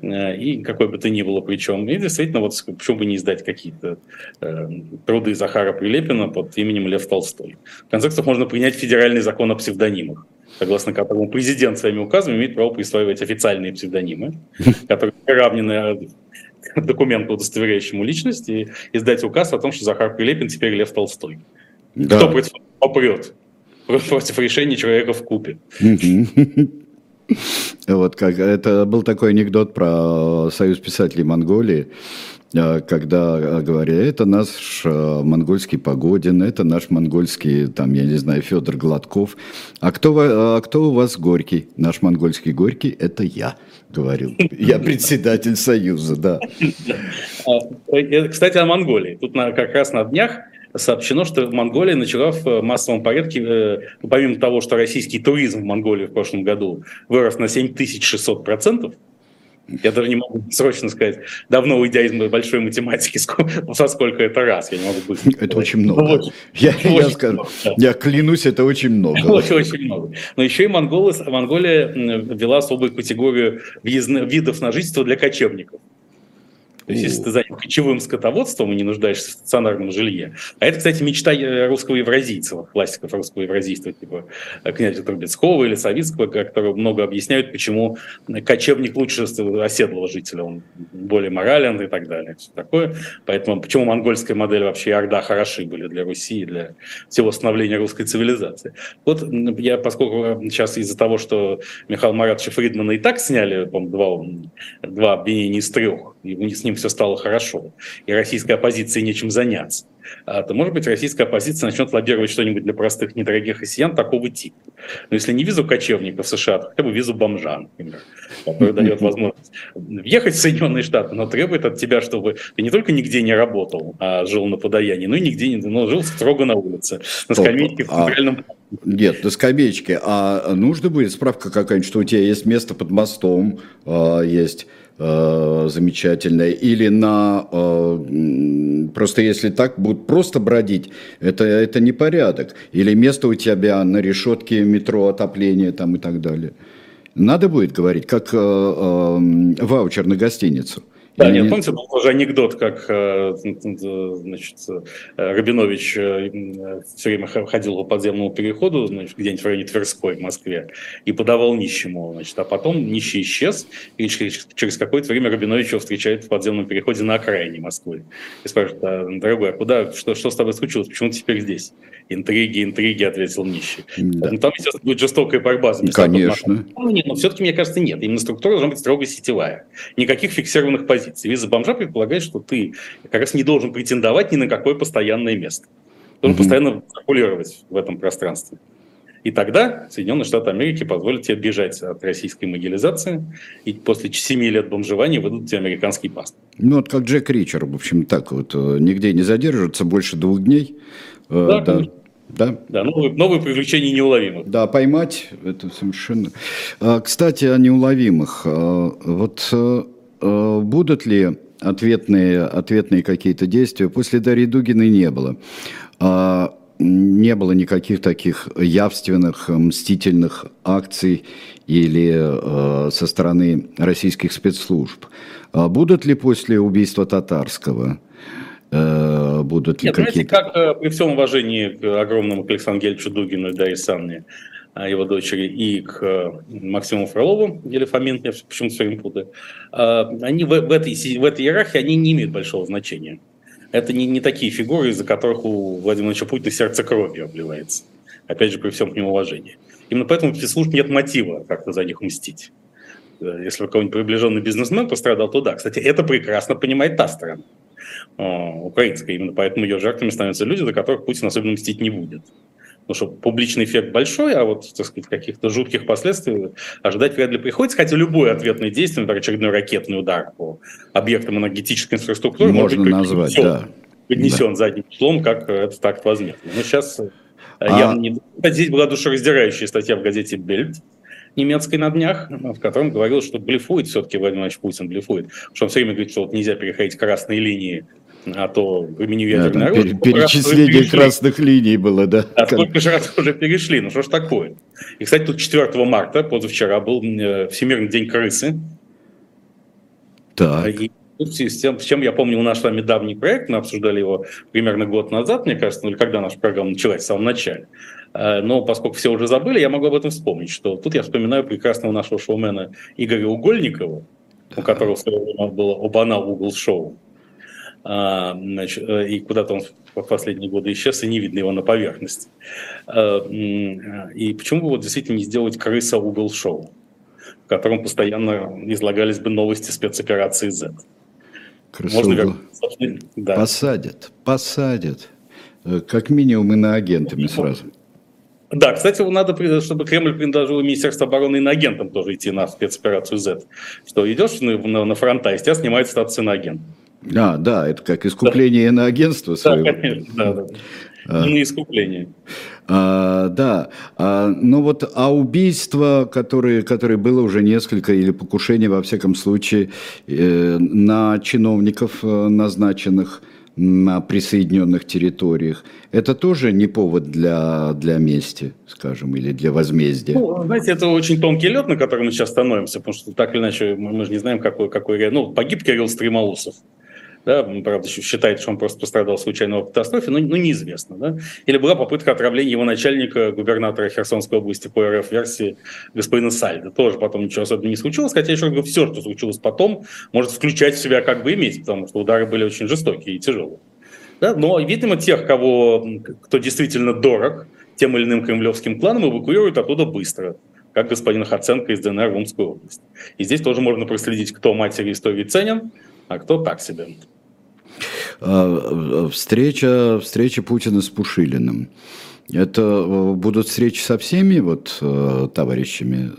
э, и какой бы то ни было причем. И действительно, вот почему бы не издать какие-то э, труды Захара Прилепина под именем Лев Толстой. В конце концов, можно принять федеральный закон о псевдонимах согласно которому президент своими указами имеет право присваивать официальные псевдонимы, <laughs> которые приравнены <laughs> документу, удостоверяющему личность, и издать указ о том, что Захар Прилепин теперь Лев Толстой. Да. Кто попрет против решения человека в купе. <laughs> Вот как это был такой анекдот про Союз писателей Монголии, э, когда говорили, это наш э, монгольский Погодин, это наш монгольский, там, я не знаю, Федор Гладков. А кто, а кто у вас Горький? Наш монгольский Горький – это я говорил. Я председатель Союза, да. Э, кстати, о Монголии. Тут как раз на днях сообщено, что Монголия начала в массовом порядке, э, помимо того, что российский туризм в Монголии в прошлом году вырос на 7600%, я даже не могу срочно сказать, давно уйдя из большой математики, со <laughs> сколько это раз, я не могу быстро Это очень много. очень, я, очень я, скажу, много, да. я клянусь, это очень много. <laughs> Очень, очень много. Но еще и Монголы, Монголия ввела особую категорию видов на жительство для кочевников. То есть, если ты занят кочевым скотоводством и не нуждаешься в стационарном жилье. А это, кстати, мечта э, русского евразийца, классиков русского евразийства, типа э, князя Трубецкого или Савицкого, которые много объясняют, почему кочевник лучше оседлого жителя, он более морален и так далее. Все такое. Поэтому почему монгольская модель вообще и Орда хороши были для Руси и для всего становления русской цивилизации. Вот я, поскольку сейчас из-за того, что Михаила Маратовича Фридмана и так сняли, по два, два обвинения из трех, и с ним все стало хорошо, и российской оппозиции нечем заняться, а, то, может быть, российская оппозиция начнет лоббировать что-нибудь для простых недорогих россиян такого типа. Но если не визу кочевника в США, то хотя бы визу бомжа, например, который дает возможность въехать в Соединенные Штаты, но требует от тебя, чтобы ты не только нигде не работал, а жил на подаянии, но и нигде не но жил строго на улице, на скамейке в а центральном нет, на скамеечке. А нужно будет справка какая-нибудь, что у тебя есть место под мостом, а, есть э, замечательное, или на э, просто если так будут просто бродить, это, это не порядок. Или место у тебя на решетке метро, отопление там и так далее. Надо будет говорить, как э, э, ваучер на гостиницу. Да, нет, помните, был уже анекдот, как э, значит, э, Рабинович э, все время ходил по подземному переходу значит, где-нибудь в районе Тверской в Москве и подавал нищему. Значит, а потом нищий исчез, и через, какое-то время Рабинович его встречает в подземном переходе на окраине Москвы. И спрашивает, а, дорогой, а куда, что, что с тобой случилось, почему ты теперь здесь? Интриги, интриги, ответил нищий. Да. Ну, там, естественно, будет жестокая борьба за. Конечно. Ну, но все-таки, мне кажется, нет. Именно структура должна быть строго сетевая. Никаких фиксированных позиций позиции. Виза бомжа предполагает, что ты как раз не должен претендовать ни на какое постоянное место. Ты должен mm-hmm. постоянно циркулировать в этом пространстве. И тогда Соединенные Штаты Америки позволят тебе бежать от российской могилизации, и после 7 лет бомжевания выдадут тебе американский паспорт. Ну, вот как Джек Ричер, в общем, так вот, э, нигде не задерживаться больше двух дней. Э, да, да. Да, да новые, новые привлечения неуловимых. Да, поймать это совершенно. А, кстати, о неуловимых. А, вот Э, будут ли ответные, ответные какие-то действия? После Дарьи Дугиной не было. А, не было никаких таких явственных мстительных акций или э, со стороны российских спецслужб. А будут ли после убийства Татарского э, будут ли какие-то... Знаете, как при всем уважении к огромному к Александру Гельевичу Дугину и Дарье Санне, его дочери, и к э, Максиму Фролову, или Фомин, я почему-то все время путаю, а, они в, в, этой, в этой иерархии они не имеют большого значения. Это не, не такие фигуры, из-за которых у Владимира Владимировича Путина сердце кровью обливается. Опять же, при всем к нему уважении. Именно поэтому у спецслужб нет мотива как-то за них мстить. если какой-нибудь приближенный бизнесмен пострадал, то да. Кстати, это прекрасно понимает та сторона, украинская. Именно поэтому ее жертвами становятся люди, до которых Путин особенно мстить не будет. Потому что публичный эффект большой, а вот, так сказать, каких-то жутких последствий ожидать вряд ли приходится. Хотя любое ответное действие, например, очередной ракетный удар по объектам энергетической инфраструктуры, можно быть, назвать, да. Поднесен да. задним числом, как этот акт возможно. Но сейчас а... я не... Здесь была душераздирающая статья в газете «Бельт», немецкой на днях, в котором говорил, что блефует все-таки Владимир Владимирович Путин, блефует. Что он все время говорит, что вот нельзя переходить красные линии а то применю ядерное да, оружие. Перечисление красных линий было, да. А сколько же раз уже перешли, ну что ж такое. И, кстати, тут 4 марта, позавчера, был э, Всемирный день крысы. Так. И с, тем, с чем я помню наш с вами давний проект, мы обсуждали его примерно год назад, мне кажется, ну или когда наша программа началась, в самом начале. Э, но поскольку все уже забыли, я могу об этом вспомнить, что тут я вспоминаю прекрасного нашего шоумена Игоря Угольникова, у которого в свое время было Обана Угол шоу. А, значит, э, и куда-то он в последние годы исчез, и не видно его на поверхности. А, и почему бы вот действительно не сделать крыса угол шоу, в котором постоянно излагались бы новости спецоперации Z? Можно да. Посадят, посадят. Э, как минимум и на агентами сразу. Да, кстати, надо, чтобы Кремль предложил Министерство обороны и на агентам тоже идти на спецоперацию Z. Что идешь на, на, на фронта, и тебя снимают статус иноагента. А, да, это как искупление да. на агентство своего. Да, конечно, да, да. А, на искупление. А, да, а, ну вот, а убийство, которое, которое было уже несколько, или покушение, во всяком случае, э, на чиновников, э, назначенных на присоединенных территориях, это тоже не повод для, для мести, скажем, или для возмездия? Ну, знаете, это очень тонкий лед, на котором мы сейчас становимся, потому что так или иначе мы, мы же не знаем, какой, какой... Ну, погиб Кирилл Стремоусов, да, правда, считает, что он просто пострадал в случайной катастрофе, но ну, неизвестно. Да? Или была попытка отравления его начальника, губернатора Херсонской области по РФ-версии господина Сальда. Тоже потом ничего особенного не случилось, хотя, еще говорю, все, что случилось потом, может включать в себя как бы иметь, потому что удары были очень жестокие и тяжелые. Да? Но, видимо, тех, кого, кто действительно дорог тем или иным кремлевским кланам, эвакуируют оттуда быстро как господин Хаценко из ДНР в Омскую область. И здесь тоже можно проследить, кто матери истории ценен, а кто так себе. А, встреча, встреча Путина с Пушилиным. Это э, будут встречи со всеми вот э, товарищами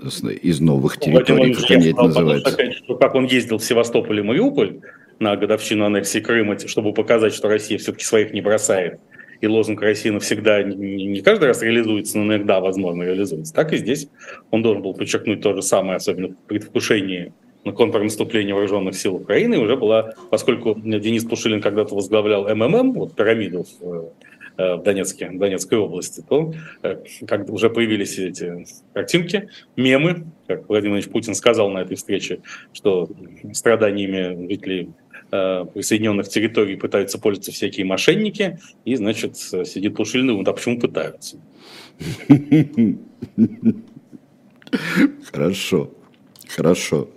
из новых территорий, как они это называются? Что как он ездил в Севастополь и Мариуполь на годовщину аннексии Крыма, чтобы показать, что Россия все-таки своих не бросает. И лозунг России навсегда не каждый раз реализуется, но иногда, возможно, реализуется. Так и здесь он должен был подчеркнуть то же самое, особенно в предвкушении на контрнаступление вооруженных сил Украины уже была, поскольку Денис Пушилин когда-то возглавлял МММ, вот пирамиду в, э, в Донецке, в Донецкой области, то э, как уже появились эти картинки, мемы, как Владимир Владимирович Путин сказал на этой встрече, что страданиями жителей э, присоединенных территорий пытаются пользоваться всякие мошенники, и, значит, сидит Пушилин думает, а почему пытаются? <laughs> Хорошо, хорошо.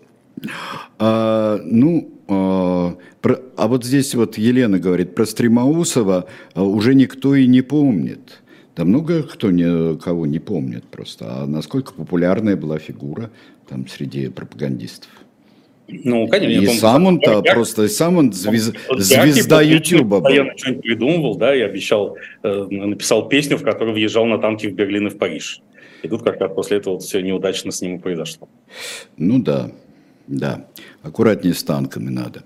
А, ну, а, про, а вот здесь вот Елена говорит про Стремоусова а, уже никто и не помнит. Да много кто не, кого не помнит просто. А насколько популярная была фигура там среди пропагандистов? Ну, конечно. И помню, сам он-то просто, сам он звез, звезда Ютуба был. Я что-нибудь придумывал, да, и обещал, э, написал песню, в которой въезжал на танке в Берлин и в Париж. И тут как раз после этого вот все неудачно с ним произошло. Ну да, да, аккуратнее с танками надо.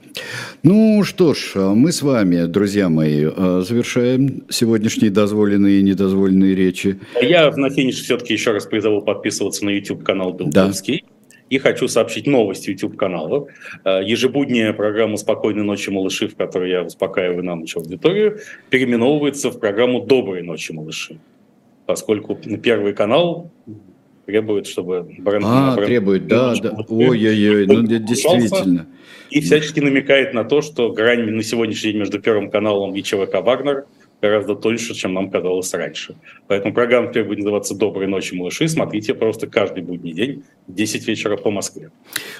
Ну что ж, мы с вами, друзья мои, э, завершаем сегодняшние дозволенные и недозволенные речи. Я на финише все-таки еще раз призову подписываться на YouTube-канал Белковский. Да. И хочу сообщить новость YouTube-канала. Э, ежебудняя программа «Спокойной ночи, малыши», в которой я успокаиваю на ночь аудиторию, переименовывается в программу «Доброй ночи, малыши». Поскольку первый канал требует, чтобы бренд... А, бренд, требует, да, да. Ой-ой-ой, ну действительно. И всячески намекает на то, что грань на сегодняшний день между Первым каналом и ЧВК «Вагнер» гораздо тоньше, чем нам казалось раньше. Поэтому программа теперь будет называться «Доброй ночи, малыши». Смотрите просто каждый будний день в 10 вечера по Москве.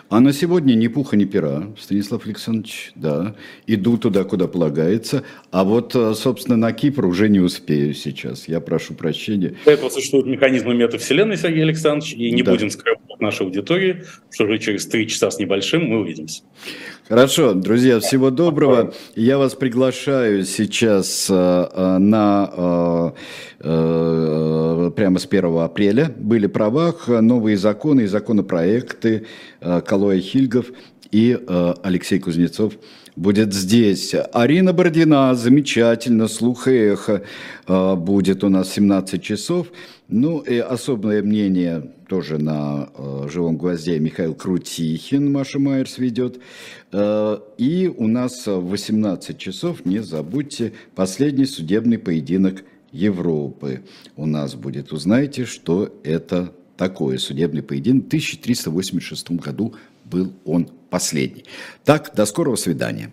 А на сегодня ни пуха, ни пера, Станислав Александрович, да. Иду туда, куда полагается. А вот, э, собственно, на Кипр уже не успею сейчас. Я прошу прощения. Для этого существуют механизмы метавселенной, Сергей Александрович, и не да. будем скрывать нашей аудитории, что уже через три часа с небольшим мы увидимся. Хорошо, друзья, всего доброго. Я вас приглашаю сейчас э, э, на э, прямо с 1 апреля. Были правах, новые законы и законопроекты Калоя Хильгов и Алексей Кузнецов будет здесь. Арина Бородина, замечательно, слух и эхо будет у нас 17 часов. Ну и особое мнение тоже на э, «Живом гвозде» Михаил Крутихин, Маша Майерс ведет. Э, и у нас в 18 часов, не забудьте, последний судебный поединок Европы у нас будет. Узнаете, что это такое судебный поединок. В 1386 году был он последний. Так, до скорого свидания.